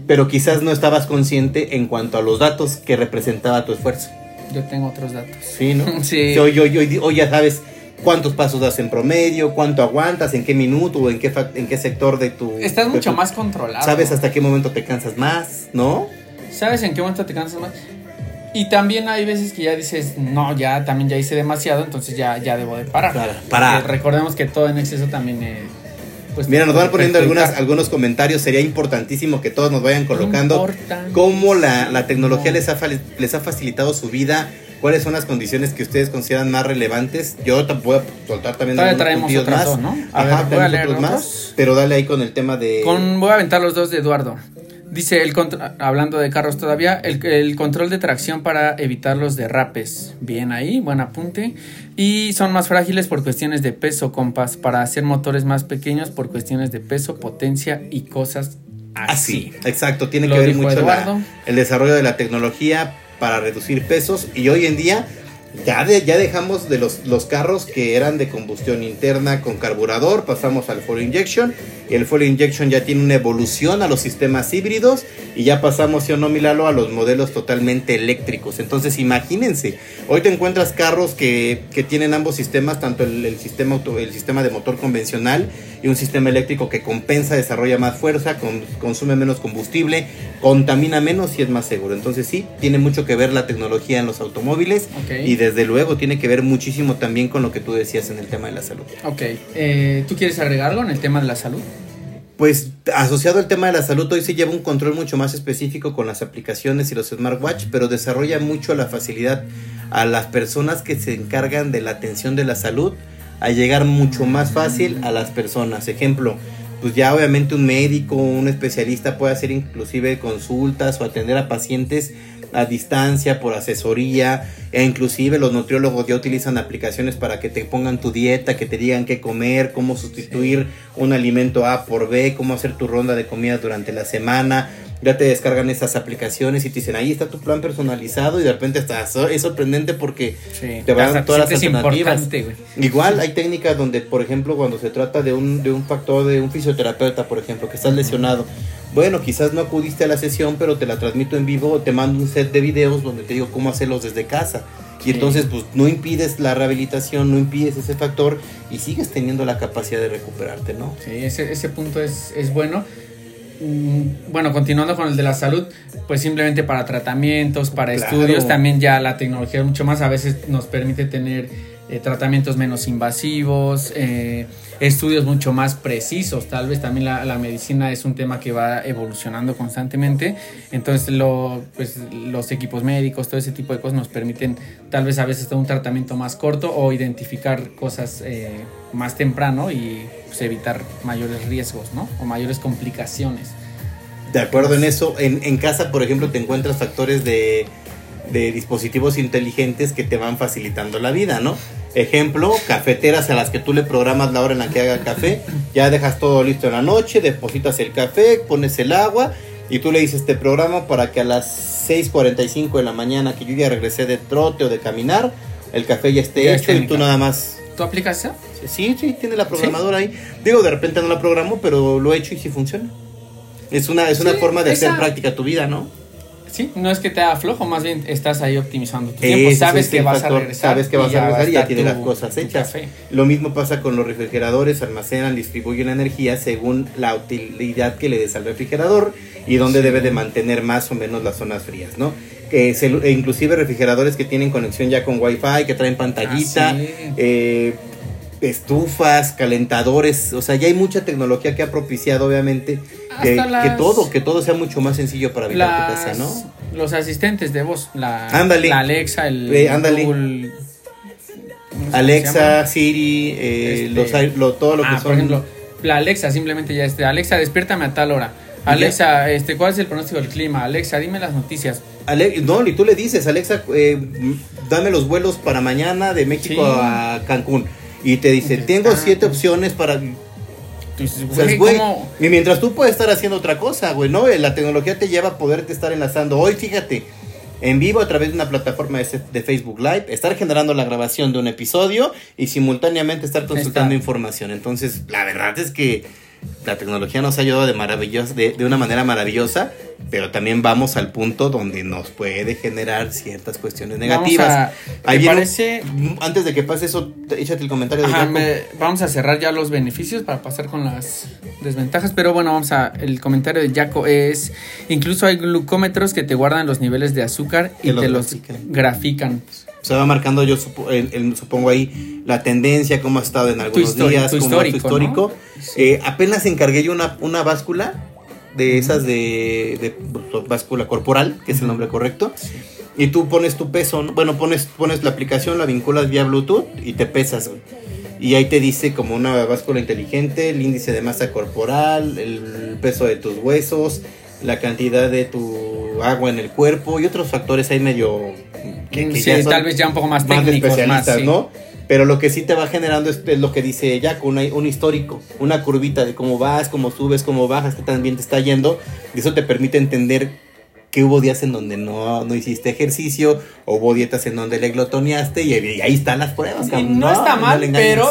pero quizás no estabas consciente en cuanto a los datos que representaba tu esfuerzo. Yo tengo otros datos. Sí, ¿no? <laughs> Sí. Hoy, hoy- hoy- hoy ya sabes cuántos pasos das en promedio, cuánto aguantas, en qué minuto o en qué, en qué sector de tu... Estás de mucho tu- más controlado. Sabes hasta qué momento te cansas más, ¿no? ¿Sabes en qué momento te cansas más? Y también hay veces que ya dices, no, ya también ya hice demasiado, entonces ya, ya debo de parar. Claro, parar. Recordemos que todo en exceso también... eh, pues, Mira, nos van poniendo algunas, algunos comentarios. Sería importantísimo que todos nos vayan colocando cómo la, la tecnología les ha, les ha facilitado su vida, cuáles son las condiciones que ustedes consideran más relevantes. Yo te voy a soltar también Todavía traemos otras más. dos, ¿no? A Ajá, ver, voy a leer otros más, otros. pero dale ahí con el tema de... Con, voy a aventar los dos de Eduardo. Dice, el hablando de carros todavía, el, el control de tracción para evitar los derrapes. Bien ahí, buen apunte. Y son más frágiles por cuestiones de peso, compas, para hacer motores más pequeños por cuestiones de peso, potencia y cosas así. Así, exacto, tiene Lo que ver mucho la- el desarrollo de la tecnología para reducir pesos y hoy en día ya, ya dejamos de los, los carros que eran de combustión interna con carburador, pasamos al fuel injection el fuel injection ya tiene una evolución a los sistemas híbridos y ya pasamos, si o no Milalo, a los modelos totalmente eléctricos. Entonces imagínense, hoy te encuentras carros que, que tienen ambos sistemas, tanto el, sistema el sistema de motor convencional y un sistema eléctrico que compensa, desarrolla más fuerza, con- consume menos combustible, contamina menos y es más seguro. Entonces sí, tiene mucho que ver la tecnología en los automóviles y desde luego tiene que ver muchísimo también con lo que tú decías en el tema de la salud. Ok, eh, ¿tú quieres agregar algo en el tema de la salud? Pues asociado al tema de la salud, hoy se lleva un control mucho más específico con las aplicaciones y los smartwatch, pero desarrolla mucho la facilidad a las personas que se encargan de la atención de la salud a llegar mucho más fácil a las personas. Ejemplo, pues ya obviamente un médico, un especialista puede hacer inclusive consultas o atender a pacientes a distancia, por asesoría, e inclusive los nutriólogos ya utilizan aplicaciones para que te pongan tu dieta, que te digan qué comer, cómo sustituir un alimento A por B, cómo hacer tu ronda de comida durante la semana. Ya te descargan esas aplicaciones y te dicen, ahí está tu plan personalizado y de repente está, es sorprendente porque te van todas las alternativas. Igual hay técnicas donde, por ejemplo, cuando se trata de un, de un factor de un fisioterapeuta, por ejemplo, que estás lesionado, bueno, quizás no acudiste a la sesión, pero te la transmito en vivo, te mando un set de videos donde te digo cómo hacerlos desde casa. Y entonces, pues no impides la rehabilitación, no impides ese factor y sigues teniendo la capacidad de recuperarte, ¿no? Sí, ese, ese punto es, es bueno. Mm, bueno, continuando con el de la salud, pues simplemente para tratamientos, para estudios, también ya la tecnología mucho más a veces nos permite tener eh, tratamientos menos invasivos, eh, estudios mucho más precisos. Tal vez también la, medicina es un tema que va evolucionando constantemente. Entonces lo, pues, los equipos médicos, todo ese tipo de cosas nos permiten tal vez a veces un tratamiento más corto o identificar cosas eh, más temprano y pues, evitar mayores riesgos ¿no? o mayores complicaciones. De acuerdo en eso, en, casa, por ejemplo, te encuentras factores de dispositivos inteligentes que te van facilitando la vida, ¿no? Ejemplo, cafeteras a las que tú le programas la hora en la que haga el café, ya dejas todo listo en la noche, depositas el café, pones el agua y tú le dices este programa para que a las 6.45 de la mañana que yo ya regresé de trote o de caminar, el café ya esté hecho y tú nada más... ¿Tu aplicación? Sí, sí, tiene la programadora ahí. Digo, de repente no la programo, pero lo he hecho y sí funciona. Es una, es una forma de hacer práctica tu vida, ¿no? Sí, no es que te haga flojo, más bien estás ahí optimizando tu tiempo. sabes que vas a regresar. Sabes que vas a regresar y ya tienes las cosas hechas. Lo mismo pasa con los refrigeradores, almacenan, distribuyen la energía según la utilidad que le des al refrigerador y dónde debe de mantener más o menos las zonas frías, ¿no? Eh, inclusive refrigeradores que tienen conexión ya con Wi-Fi, que traen pantallita, ah, eh, estufas, calentadores, o sea, ya hay mucha tecnología que ha propiciado obviamente que, todo, que todo sea mucho más sencillo para habitar tu casa, ¿no? Los asistentes de voz, la, la Alexa, el eh, Google, Alexa, Siri, eh, este, los, todo lo que ah, son. Por ejemplo, la Alexa simplemente ya este, Alexa, despiértame a tal hora. Alexa, este, ¿cuál es el pronóstico del clima? Alexa, dime las noticias. no, y tú le dices, Alexa, eh, dame los vuelos para mañana de México a Cancún. Y te dice, tengo siete opciones para y mientras tú puedes estar haciendo otra cosa, güey, ¿no? La tecnología te lleva a poderte estar enlazando. Hoy, fíjate, en vivo a través de una plataforma de, Facebook Live, estar generando la grabación de un episodio y simultáneamente estar consultando información. Entonces, la verdad es que la tecnología nos ha ayudado de, maravillosa, de, de, una manera maravillosa, pero también vamos al punto donde nos puede generar ciertas cuestiones negativas. Ahí parece... Antes de que pase eso, échate el comentario. vamos a cerrar ya los beneficios para pasar con las desventajas, pero bueno, vamos a... El comentario de Jaco es, incluso hay glucómetros que te guardan los niveles de azúcar y te los grafican se va marcando yo supongo ahí la tendencia, cómo ha estado en algunos días, tu histórico. histórico. Eh, apenas encargué yo una, una báscula de esas de, de, báscula corporal, que es el nombre correcto. Y tú pones tu peso, bueno, pones, pones la aplicación, la vinculas vía Bluetooth y te pesas. Y ahí te dice como una báscula inteligente, el índice de masa corporal, el peso de tus huesos, la cantidad de tu agua en el cuerpo y otros factores ahí medio que, tal vez ya un poco más, técnicos, ¿no? Pero lo que sí te va generando es, lo que dice Jack, un histórico, una curvita de cómo vas, cómo subes, cómo bajas, qué tan bien te está yendo. Y eso te permite entender que hubo días en donde no, no hiciste ejercicio, hubo dietas en donde le glotoneaste y, ahí están las pruebas. no, está mal, pero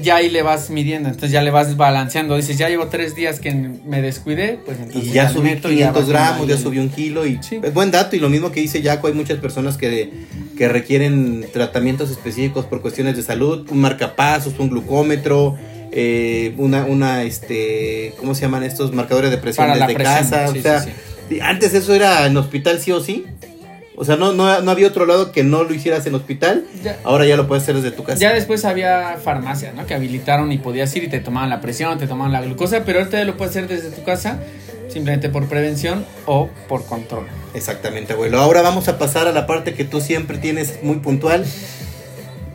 ya ahí le vas midiendo, entonces ya le vas balanceando. Dices, ya llevo tres días que me descuidé, pues entonces. Y ya, subí 500 gramos, ya subí un kilo y es buen dato. Y lo mismo que dice Jaco, hay muchas personas que, que requieren tratamientos específicos por cuestiones de salud, un marcapasos, un glucómetro. Eh, una, una, este, ¿cómo se llaman estos marcadores de presión desde casa? o sea, antes eso era en hospital sí o sí. O sea, no, no, había otro lado que no lo hicieras en hospital. Ahora ya lo puedes hacer desde tu casa. Ya después había farmacias, ¿no? Que habilitaron y podías ir y te tomaban la presión, te tomaban la glucosa, pero ahorita ya lo puedes hacer desde tu casa, simplemente por prevención o por control. Exactamente, abuelo. Ahora vamos a pasar a la parte que tú siempre tienes muy puntual.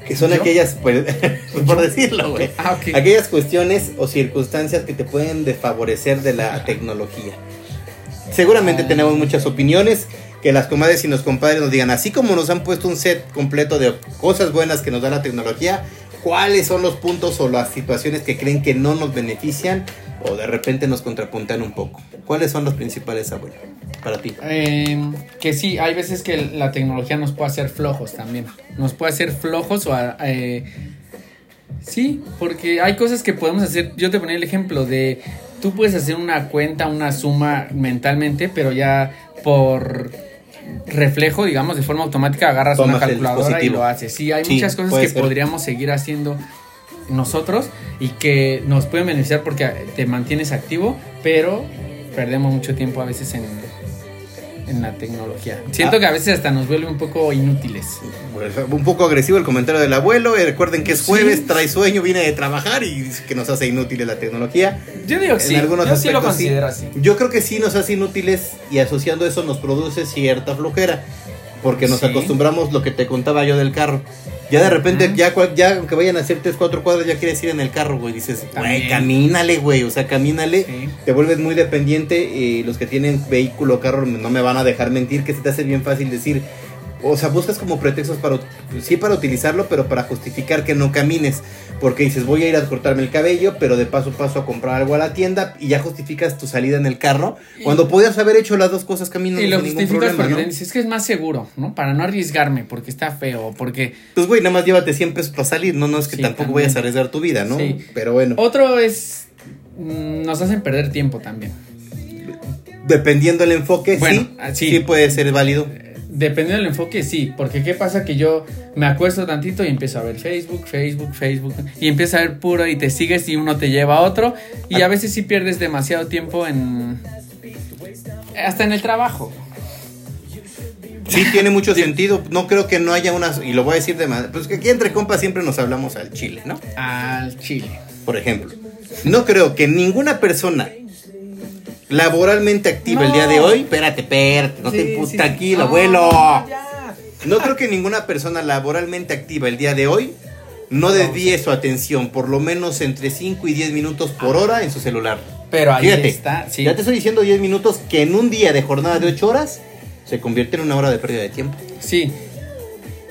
Que son ¿Yo? aquellas, pues, <laughs> por decirlo, güey. Ah, ok. Aquellas cuestiones o circunstancias que te pueden desfavorecer de la tecnología. Seguramente Ah. tenemos muchas opiniones. Que las comadres y los compadres nos digan, así como nos han puesto un set completo de cosas buenas que nos da la tecnología, ¿cuáles son los puntos o las situaciones que creen que no nos benefician o de repente nos contrapuntan un poco? ¿Cuáles son los principales, abuelo, para ti? Eh, que sí, hay veces que la tecnología nos puede hacer flojos también. Nos puede hacer flojos o... a- eh, sí, porque hay cosas que podemos hacer. Yo te ponía el ejemplo de... Tú puedes hacer una cuenta, una suma mentalmente, pero ya por reflejo, digamos, de forma automática agarras Tomas una calculadora y lo haces. Sí, hay Sí, muchas cosas que ser. podríamos seguir haciendo nosotros y que nos pueden beneficiar porque te mantienes activo, pero perdemos mucho tiempo a veces en, en la tecnología. Siento Ah. que a veces hasta nos vuelve un poco inútiles. Pues, un poco agresivo el comentario del abuelo. eh, recuerden que es Sí. jueves, trae sueño, viene de trabajar y dice que nos hace inútiles la tecnología. Yo digo que En sí, algunos yo sí lo aspectos sí. considero así. Yo creo que sí nos hace inútiles y asociando eso nos produce cierta flojera. Porque nos Sí. acostumbramos lo que te contaba yo del carro. Ya de repente, ya, ya aunque vayan a hacer 3, 4 cuadras, ya quieres ir en el carro, güey. Dices, güey, camínale, güey. O sea, camínale. Sí. Te vuelves muy dependiente. Y los que tienen vehículo o carro no me van a dejar mentir que se te hace bien fácil decir. O sea, buscas como pretextos para, sí para utilizarlo, pero para justificar que no camines. Porque dices, voy a ir a cortarme el cabello, pero de paso a paso a comprar algo a la tienda y ya justificas tu salida en el carro. Cuando podías haber hecho las dos cosas caminando Y lo sin ningún problema, porque ¿no? dices, es que es más seguro, ¿no? Para no arriesgarme, porque está feo, porque... Pues, güey, nada más llévate 100 pesos para salir. No, no es que Sí, tampoco también. vayas a arriesgar tu vida, ¿no? Sí. Pero bueno, Otro es... mm, Nos hacen perder tiempo también. dependiendo del enfoque, Bueno, sí, ah, sí, sí. puede ser válido. Dependiendo del enfoque, sí, porque qué pasa que yo me acuesto tantito y empiezo a ver Facebook, Facebook, Facebook, y empieza a ver puro y te sigues y uno te lleva a otro, y a veces sí pierdes demasiado tiempo en... Hasta en el trabajo. Sí, tiene mucho <laughs> sentido. No creo que no haya una. Y lo voy a decir de manera. Pues que aquí entre compas siempre nos hablamos al chile, ¿no? Al chile. Por ejemplo. No creo que ninguna persona laboralmente activa el día de hoy. Espérate, espérate. No Sí, te sí, puta sí. tranquilo, No, abuelo. No creo que ninguna persona laboralmente activa el día de hoy no desvíe su atención por lo menos entre 5 y 10 minutos por hora en su celular. Pero ahí Fíjate, está, sí. ya te estoy diciendo 10 minutos que en un día de jornada de 8 horas se convierte en una hora de pérdida de tiempo. Sí,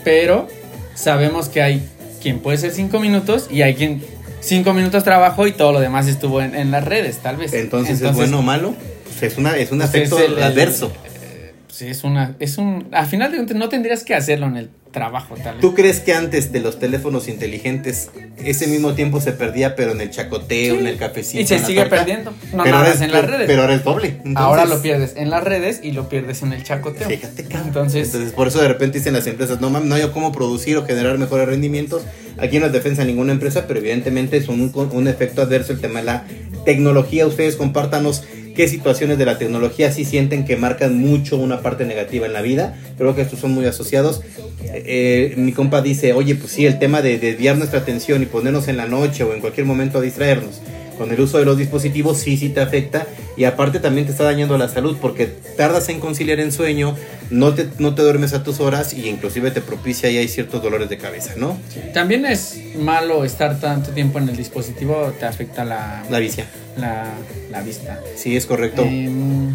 pero sabemos que hay quien puede ser cinco minutos y hay quien cinco minutos trabajó y todo lo demás estuvo en, en las redes, tal vez. Entonces, ¿es bueno o malo? Pues es, una, es un pues, efecto es el- el- adverso. eh, sí, es una, es un, a final de cuentas no tendrías que hacerlo en el trabajo, tal vez. ¿Tú crees que antes de los teléfonos inteligentes ese mismo tiempo se perdía, pero en el chacoteo, Sí. en el cafecito? y se sigue torta? perdiendo, no pero nada es, en las redes. Pero ahora es doble. Entonces, Ahora lo pierdes en las redes y lo pierdes en el chacoteo. Fíjate, cabrón. Entonces, Entonces, por eso de repente dicen las empresas, no mames, no hay cómo producir o generar mejores rendimientos. Aquí no es defensa de ninguna empresa, pero evidentemente es un, un efecto adverso el tema de la tecnología. Ustedes compártanos qué situaciones de la tecnología sí sienten que marcan mucho una parte negativa en la vida. Creo que estos son muy asociados. Eh, mi compa dice, oye, pues sí, el tema de desviar nuestra atención y ponernos en la noche o en cualquier momento a distraernos con el uso de los dispositivos sí, sí te afecta y aparte también te está dañando la salud porque tardas en conciliar en sueño, no te, no te duermes a tus horas y inclusive te propicia y hay ciertos dolores de cabeza, ¿no? también es malo estar tanto tiempo en el dispositivo, te afecta la, La vicia. la, la vista. Sí, es correcto. Em,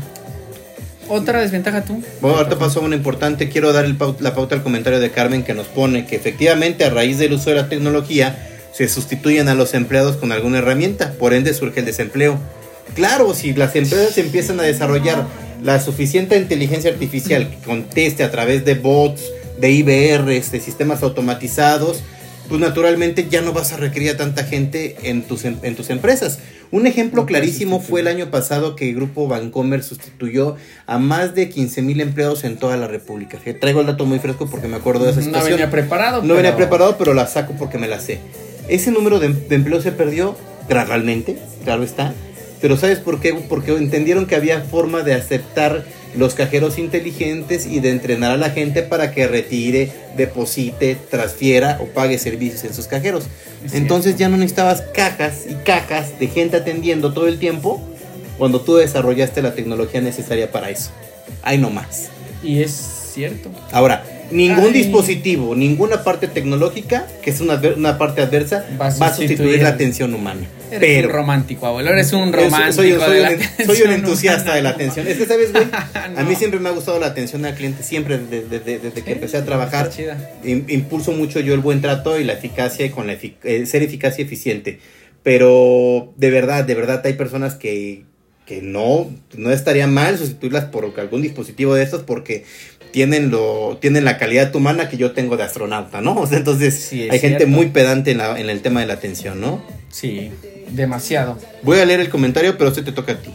Otra desventaja tú. Bueno, ahorita pasó una importante. Quiero dar el la pauta al comentario de Carmen que nos pone que efectivamente a raíz del uso de la tecnología se sustituyen a los empleados con alguna herramienta, por ende surge el desempleo. Claro, si las empresas empiezan a desarrollar la suficiente inteligencia artificial que conteste a través de bots, de IBRs, de sistemas automatizados, pues naturalmente ya no vas a requerir a tanta gente en tus, em- en tus empresas. Un ejemplo No clarísimo fue el año pasado que el grupo Bancomer sustituyó a más de 15 mil empleados en toda la República. Traigo el dato muy fresco porque me acuerdo de esa No situación. venía preparado. No venía preparado, pero la saco porque me la sé. Ese número de, de empleo se perdió gradualmente, claro está. Pero ¿sabes por qué? Porque entendieron que había forma de aceptar los cajeros inteligentes y de entrenar a la gente para que retire, deposite, transfiera o pague servicios en sus cajeros. Es Entonces ya no necesitabas cajas y cajas de gente atendiendo todo el tiempo cuando tú desarrollaste la tecnología necesaria para eso. Ahí no más. Y es cierto. Ahora, Ningún Ay. dispositivo, ninguna parte tecnológica, que es una, adver- una parte adversa, Va a va a sustituir la atención humana. Eres Pero un romántico, abuelo. Eres un romántico. soy, soy un, soy un entusiasta humana. de la atención. Es que, ¿sabes, güey? <laughs> A mí siempre me ha gustado la atención al cliente, siempre desde, desde- desde que Sí, empecé a trabajar. Impulso mucho yo el buen trato y la eficacia y con la efic- eh, ser eficaz y eficiente. Pero de verdad, de verdad hay personas que, que no, no estaría mal sustituirlas por algún dispositivo de estos porque tienen lo tienen la calidad humana que yo tengo de astronauta, ¿no? O sea, entonces Sí, hay gente muy pedante en, la- en el tema de la atención, ¿no? Sí, demasiado. Voy a leer el comentario, pero este te toca a ti.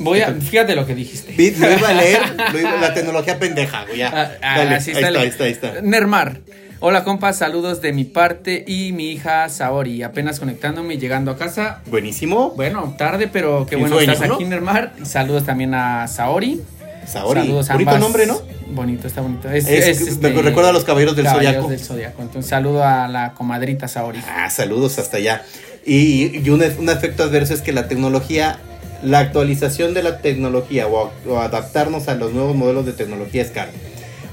Voy a, fíjate lo que dijiste. Pete, lo iba a leer, <laughs> lo iba- la tecnología pendeja, güey, ya. Ah, ah, Dale, así ahí está, está, ahí está, ahí está. Nermar. Hola compas, saludos de mi parte y mi hija Saori. Apenas conectándome y llegando a casa. Buenísimo. Bueno, tarde, pero qué bueno sueño, estás ¿no? aquí, Nermar. Saludos también a Saori. Saori. Saludos a ambas. nombre, ¿no? Bonito, está bonito. Es, Es- es, este, me recuerda a los Caballeros del Zodiaco. del Zodiaco. Entonces, saludo a la comadrita Saori. Ah, saludos hasta allá. Y, y un, un efecto adverso es que la tecnología, la actualización de la tecnología o, o adaptarnos a los nuevos modelos de tecnología es caro.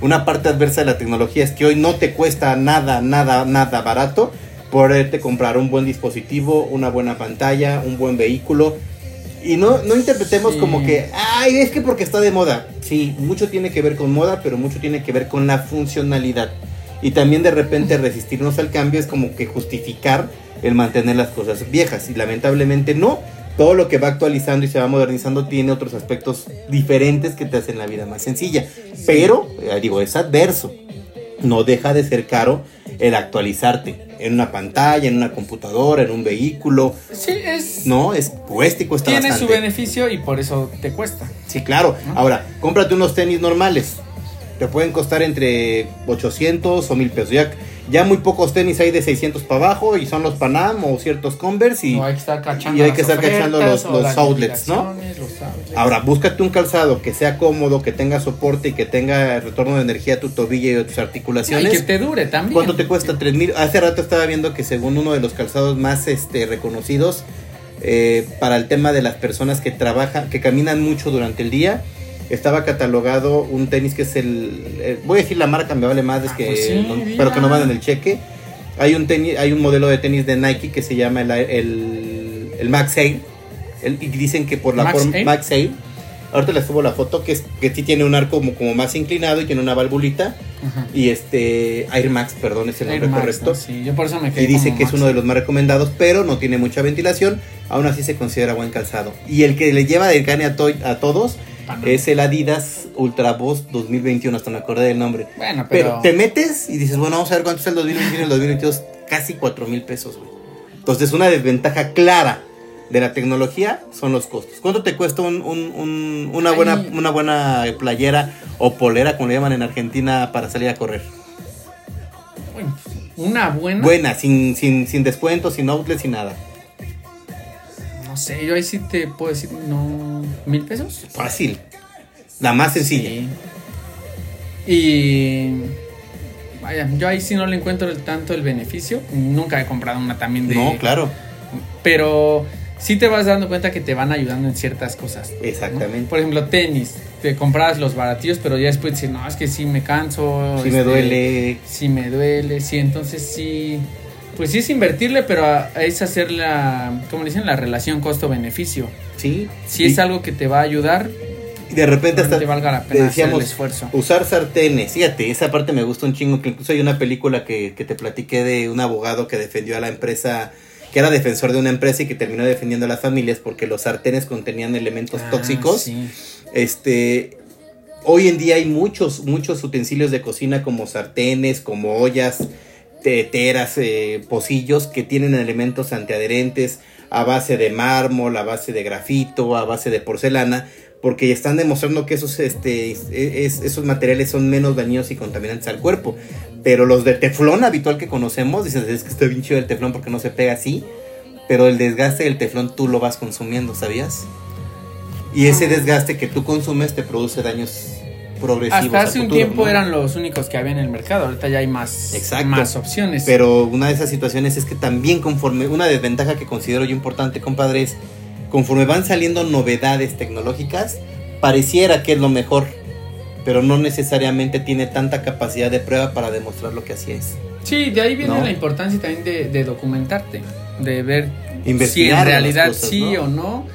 Una parte adversa de la tecnología es que hoy no te cuesta nada, nada, nada barato poderte comprar un buen dispositivo, una buena pantalla, un buen vehículo. Y no, no interpretemos Sí. como que, ay, es que porque está de moda. Sí, mucho tiene que ver con moda, pero mucho tiene que ver con la funcionalidad. Y también de repente resistirnos al cambio es como que justificar el mantener las cosas viejas. Y lamentablemente no. Todo lo que va actualizando y se va modernizando tiene otros aspectos diferentes que te hacen la vida más sencilla. Pero, eh, digo, es adverso. No deja de ser caro el actualizarte en una pantalla, en una computadora, en un vehículo. Sí, es. No, es cuesta y cuesta tiene bastante. su beneficio y por eso te cuesta. Sí, claro. ¿No? Ahora, cómprate unos tenis normales. Te pueden costar entre 800 o 1000 pesos. Ya, ya muy pocos tenis hay de 600 para abajo y son los Panam o ciertos Converse. Y no hay que estar cachando. y hay las que estar cachando ofertas los- outlets, ¿no? liquidaciones, los outlets. ahora, búscate un calzado que sea cómodo, que tenga soporte y que tenga retorno de energía a tu tobillo y a tus No, y articulaciones. que te dure también. ¿Cuánto te cuesta? 3 mil. Hace rato estaba viendo que según uno de los calzados más este, reconocidos eh, para el tema de las personas que trabajan, que caminan mucho durante el día, estaba catalogado un tenis que es el. eh, voy a decir la marca, me vale más, es Ah, que, pues sí, no- pero que no manden el cheque. Hay un, tenis, hay un modelo de tenis de Nike que se llama el, el, el Max. El- y dicen que por la ¿Max forma. Max Air. Ahorita les subo la foto que, es, que sí tiene un arco como, como más inclinado y tiene una valvulita. Ajá. Y este, Air Max, perdón, es el Air nombre Max, correcto. ¿no? Sí, yo por eso me quedé Y dice que es Max. uno de los más recomendados, pero no tiene mucha ventilación. Aún así se considera buen calzado. Y el que le lleva del gane a, to- a todos Es el Adidas Ultra Boost 2021. Hasta me acordé del nombre. Bueno, Pero pero. te metes y dices, bueno, vamos a ver cuánto es el 2021 y el 2022. Casi 4 mil pesos, güey. Entonces, una desventaja clara de la tecnología son los costos. ¿Cuánto te cuesta un- un- un- una, Ay. buena, una buena playera o polera, como le llaman en Argentina, para salir a correr? Bueno, una buena. Buena, sin, sin, sin descuento, sin outlet, sin nada. No sé, yo ahí sí te puedo decir, no. ¿Mil pesos? Fácil. La más sencilla. Sí. Y. Vaya, yo ahí sí no le encuentro el- tanto el beneficio. Nunca he comprado una también de. No, claro. Pero sí te vas dando cuenta que te van ayudando en ciertas cosas. ¿no? Exactamente. Por ejemplo, tenis. Te compras los baratillos, pero ya después dices, no, es que sí me canso. Si me este, duele. Sí me duele, sí. Entonces sí. Pues sí es invertirle, pero a- es hacer la. ¿Cómo le dicen? La relación costo-beneficio. Sí. Si es algo que te va a ayudar, y de repente hasta te valga la pena hacer decíamos, el esfuerzo. usar sartenes. Fíjate, esa parte me gusta un chingo. Que incluso hay una película que, que te platiqué de un abogado que defendió a la empresa. Que era defensor de una empresa y que terminó defendiendo a las familias porque los sartenes contenían elementos Ah, tóxicos. sí. Este, hoy en día hay muchos, muchos utensilios de cocina como sartenes, como ollas, teteras, eh, pocillos que tienen elementos antiadherentes a base de mármol, a base de grafito, a base de porcelana, porque están demostrando que esos, este, es- esos materiales son menos dañinos y contaminantes al cuerpo. Pero los de teflón habitual que conocemos, dices, es que está bien chido el teflón porque no se pega así, pero el desgaste del teflón tú lo vas consumiendo, ¿sabías? Y ese desgaste que tú consumes te produce daños progresivos. Hasta hace un futuro, tiempo ¿no? eran los únicos que había en el mercado. Ahorita ya hay más, Exacto. más opciones. Pero una de esas situaciones es que también conforme, una desventaja que considero yo importante, compadre, es conforme van saliendo novedades tecnológicas, pareciera que es lo mejor. pero no necesariamente tiene tanta capacidad de prueba para demostrar lo que así es. Sí, de ahí viene ¿No? la importancia también de, de documentarte, de ver si Investigar en las realidad cosas, sí ¿no? o no.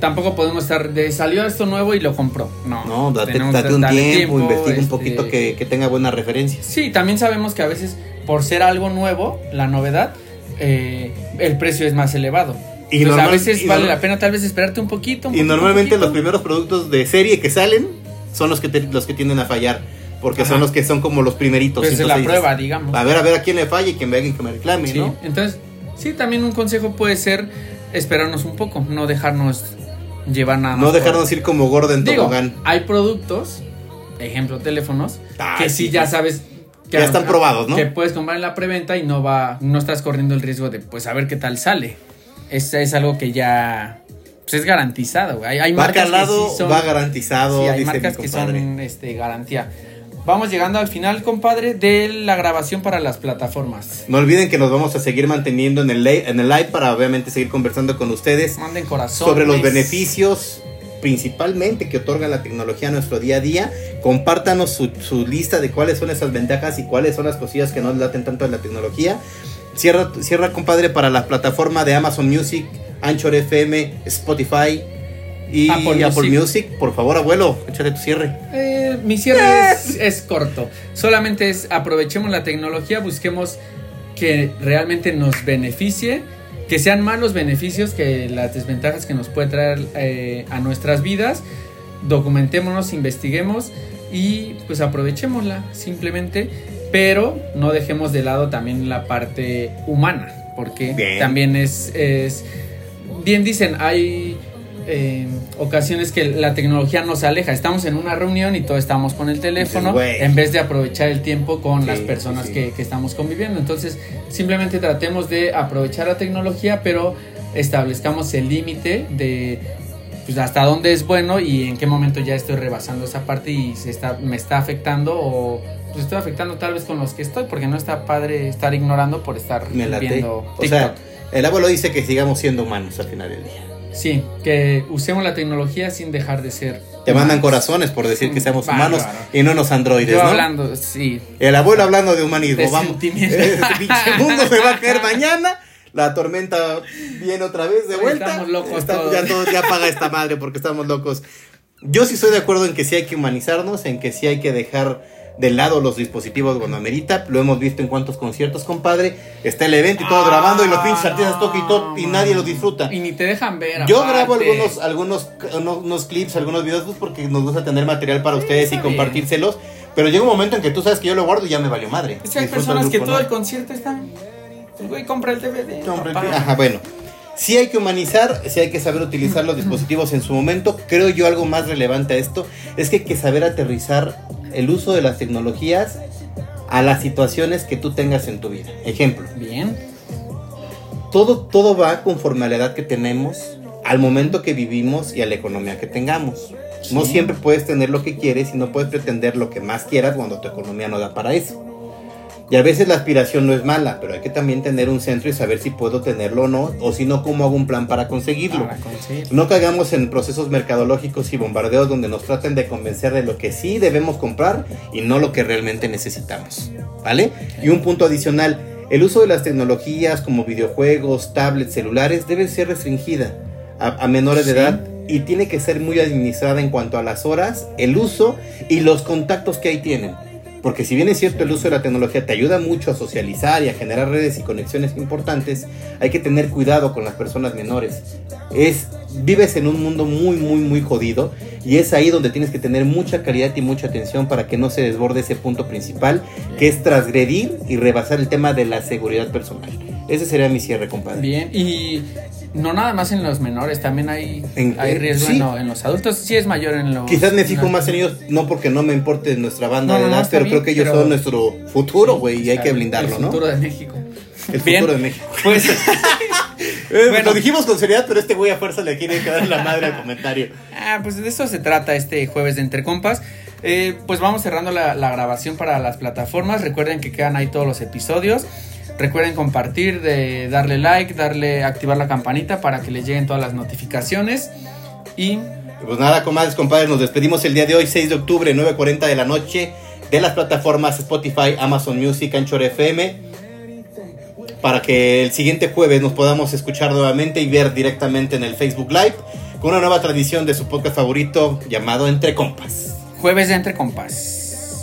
Tampoco podemos estar de salió esto nuevo y lo compró. No, No, date, date un tiempo, investiga un este, poquito que, que tenga buenas referencias. Sí, también sabemos que a veces por ser algo nuevo, la novedad, eh, el precio es más elevado. Y Entonces, a normal- veces y vale normal- la pena tal vez esperarte un poquito. un Y poquito, normalmente los primeros productos de serie que salen son los que, te- los que tienden a fallar, porque son los que son como los primeritos. Pues la dices, prueba, digamos. A ver, a ver a quién le falla y que me alguien que me reclame, Sí, ¿no? entonces, sí, también un consejo puede ser esperarnos un poco, no dejarnos llevar nada más. No por- dejarnos ir como gordo en Digo, tobogán. hay productos, ejemplo, teléfonos, Ah, que sí, sí ya sí. sabes que Ya están probados, ¿no? Que puedes comprar en la preventa y no va, no estás corriendo el riesgo de, pues, a ver qué tal sale. Es, es algo que ya, pues, es garantizado. güey. Hay, hay Va marcas calado, que sí son, va garantizado. sí, hay dice marcas mi que son, este, garantía. Vamos llegando al final, compadre, de la grabación para las plataformas. No olviden que nos vamos a seguir manteniendo en el, en el live para obviamente seguir conversando con ustedes Manden corazón. sobre los beneficios principalmente que otorga la tecnología a nuestro día a día. Compártanos su, su lista de cuáles son esas ventajas y cuáles son las cosillas que no laten tanto de la tecnología. Cierra, cierra compadre, para la plataforma de Amazon Music, Anchor FM, Spotify y Apple Apple, Music. Music. Por favor, abuelo, échale tu cierre. Eh, mi cierre es, es corto. Solamente es aprovechemos la tecnología, busquemos que realmente nos beneficie, que sean más los beneficios que las desventajas que nos puede traer eh, a nuestras vidas. Documentémonos, investiguemos y pues aprovechémosla simplemente, pero no dejemos de lado también la parte humana, porque Bien. también es, es bien dicen, hay eh, ocasiones que la tecnología nos aleja. Estamos en una reunión y todos estamos con el teléfono en vez de aprovechar el tiempo con Sí, las personas sí. Que, que estamos conviviendo. Entonces, simplemente tratemos de aprovechar la tecnología, pero establezcamos el límite de pues, hasta dónde es bueno y en qué momento ya estoy rebasando esa parte y se está, me está afectando o pues estoy afectando tal vez con los que estoy porque no está padre estar ignorando por estar Me viendo O sea, el abuelo dice que sigamos siendo humanos al final del día. Sí, que usemos la tecnología sin dejar de ser. Te mandan corazones por decir que seamos Bárbaro. humanos y no nos androides, Yo ¿no? hablando, sí. El abuelo hablando de humanismo, De vamos. <laughs> Este mundo se va a caer <laughs> mañana. La tormenta viene otra vez de vuelta. estamos locos Estamos- todos. Ya todos, ya apaga esta madre porque estamos locos. Yo sí estoy de acuerdo en que sí hay que humanizarnos, en que sí hay que dejar de lado los dispositivos cuando amerita. Lo hemos visto en cuantos conciertos, compadre. Está el evento y todo grabando y los pinches artistas tocan y todo y nadie los disfruta. Y ni te dejan ver. Yo aparte. grabo algunos, algunos unos, unos clips, algunos videos pues, porque nos gusta tener material para ustedes y bien. compartírselos. Pero llega un momento en que tú sabes que yo lo guardo y ya me valió madre. Es que hay personas el que todo ¿no? el concierto están. El güey compra el DVD. Hombre, papá. Ajá, bueno. Sí hay que humanizar, sí hay que saber utilizar los dispositivos en su momento. Creo yo algo más relevante a esto es que hay que saber aterrizar el uso de las tecnologías a las situaciones que tú tengas en tu vida. Ejemplo, Bien. todo, todo va conforme a la edad que tenemos, al momento que vivimos y a la economía que tengamos. No siempre puedes tener lo que quieres y no puedes pretender lo que más quieras cuando tu economía no da para eso. Y a veces la aspiración no es mala, pero hay que también tener un centro y saber si puedo tenerlo o no, o si no, cómo hago un plan para conseguirlo. Para. No caigamos en procesos mercadológicos y bombardeos donde nos traten de convencer de lo que sí debemos comprar y no lo que realmente necesitamos. ¿Vale? Y un punto adicional, el uso de las tecnologías como videojuegos, tablets, celulares debe ser restringida a, a menores de edad y tiene que ser muy administrada en cuanto a las horas, el uso y los contactos que ahí tienen. Porque si bien es cierto el uso de la tecnología te ayuda mucho a socializar y a generar redes y conexiones importantes, hay que tener cuidado con las personas menores. Es vives en un mundo muy muy muy jodido y es ahí donde tienes que tener mucha caridad y mucha atención para que no se desborde ese punto principal, que es transgredir y rebasar el tema de la seguridad personal. Ese sería mi cierre, compadre. Bien. Y no nada más en los menores, también hay, En- hay eh, riesgo sí. en, lo- en los adultos. Sí es mayor en los. Quizás me fijo más en ellos, no porque no me importe nuestra banda No, de no, no, edad, está pero creo que ellos pero- son nuestro futuro, güey, y hay que blindarlo, El ¿no? futuro de México. El Bien. futuro de México. Pues. <laughs> <laughs> Bueno. Lo dijimos con seriedad, pero este güey a fuerza le quiere quedar la madre al comentario. Ah, pues de eso se trata este jueves de Entre Compas. Eh, pues vamos cerrando la, la grabación para las plataformas. Recuerden que quedan ahí todos los episodios. Recuerden compartir, de darle like, darle, activar la campanita para que les lleguen todas las notificaciones. Y Pues nada, comadres, compadres, nos despedimos el día de hoy, 6 de octubre, 9.40 de la noche, de las plataformas Spotify, Amazon Music, Anchor FM, para que el siguiente jueves nos podamos escuchar nuevamente y ver directamente en el Facebook Live con una nueva tradición de su podcast favorito llamado Entre Compas. Jueves de Entre Compas.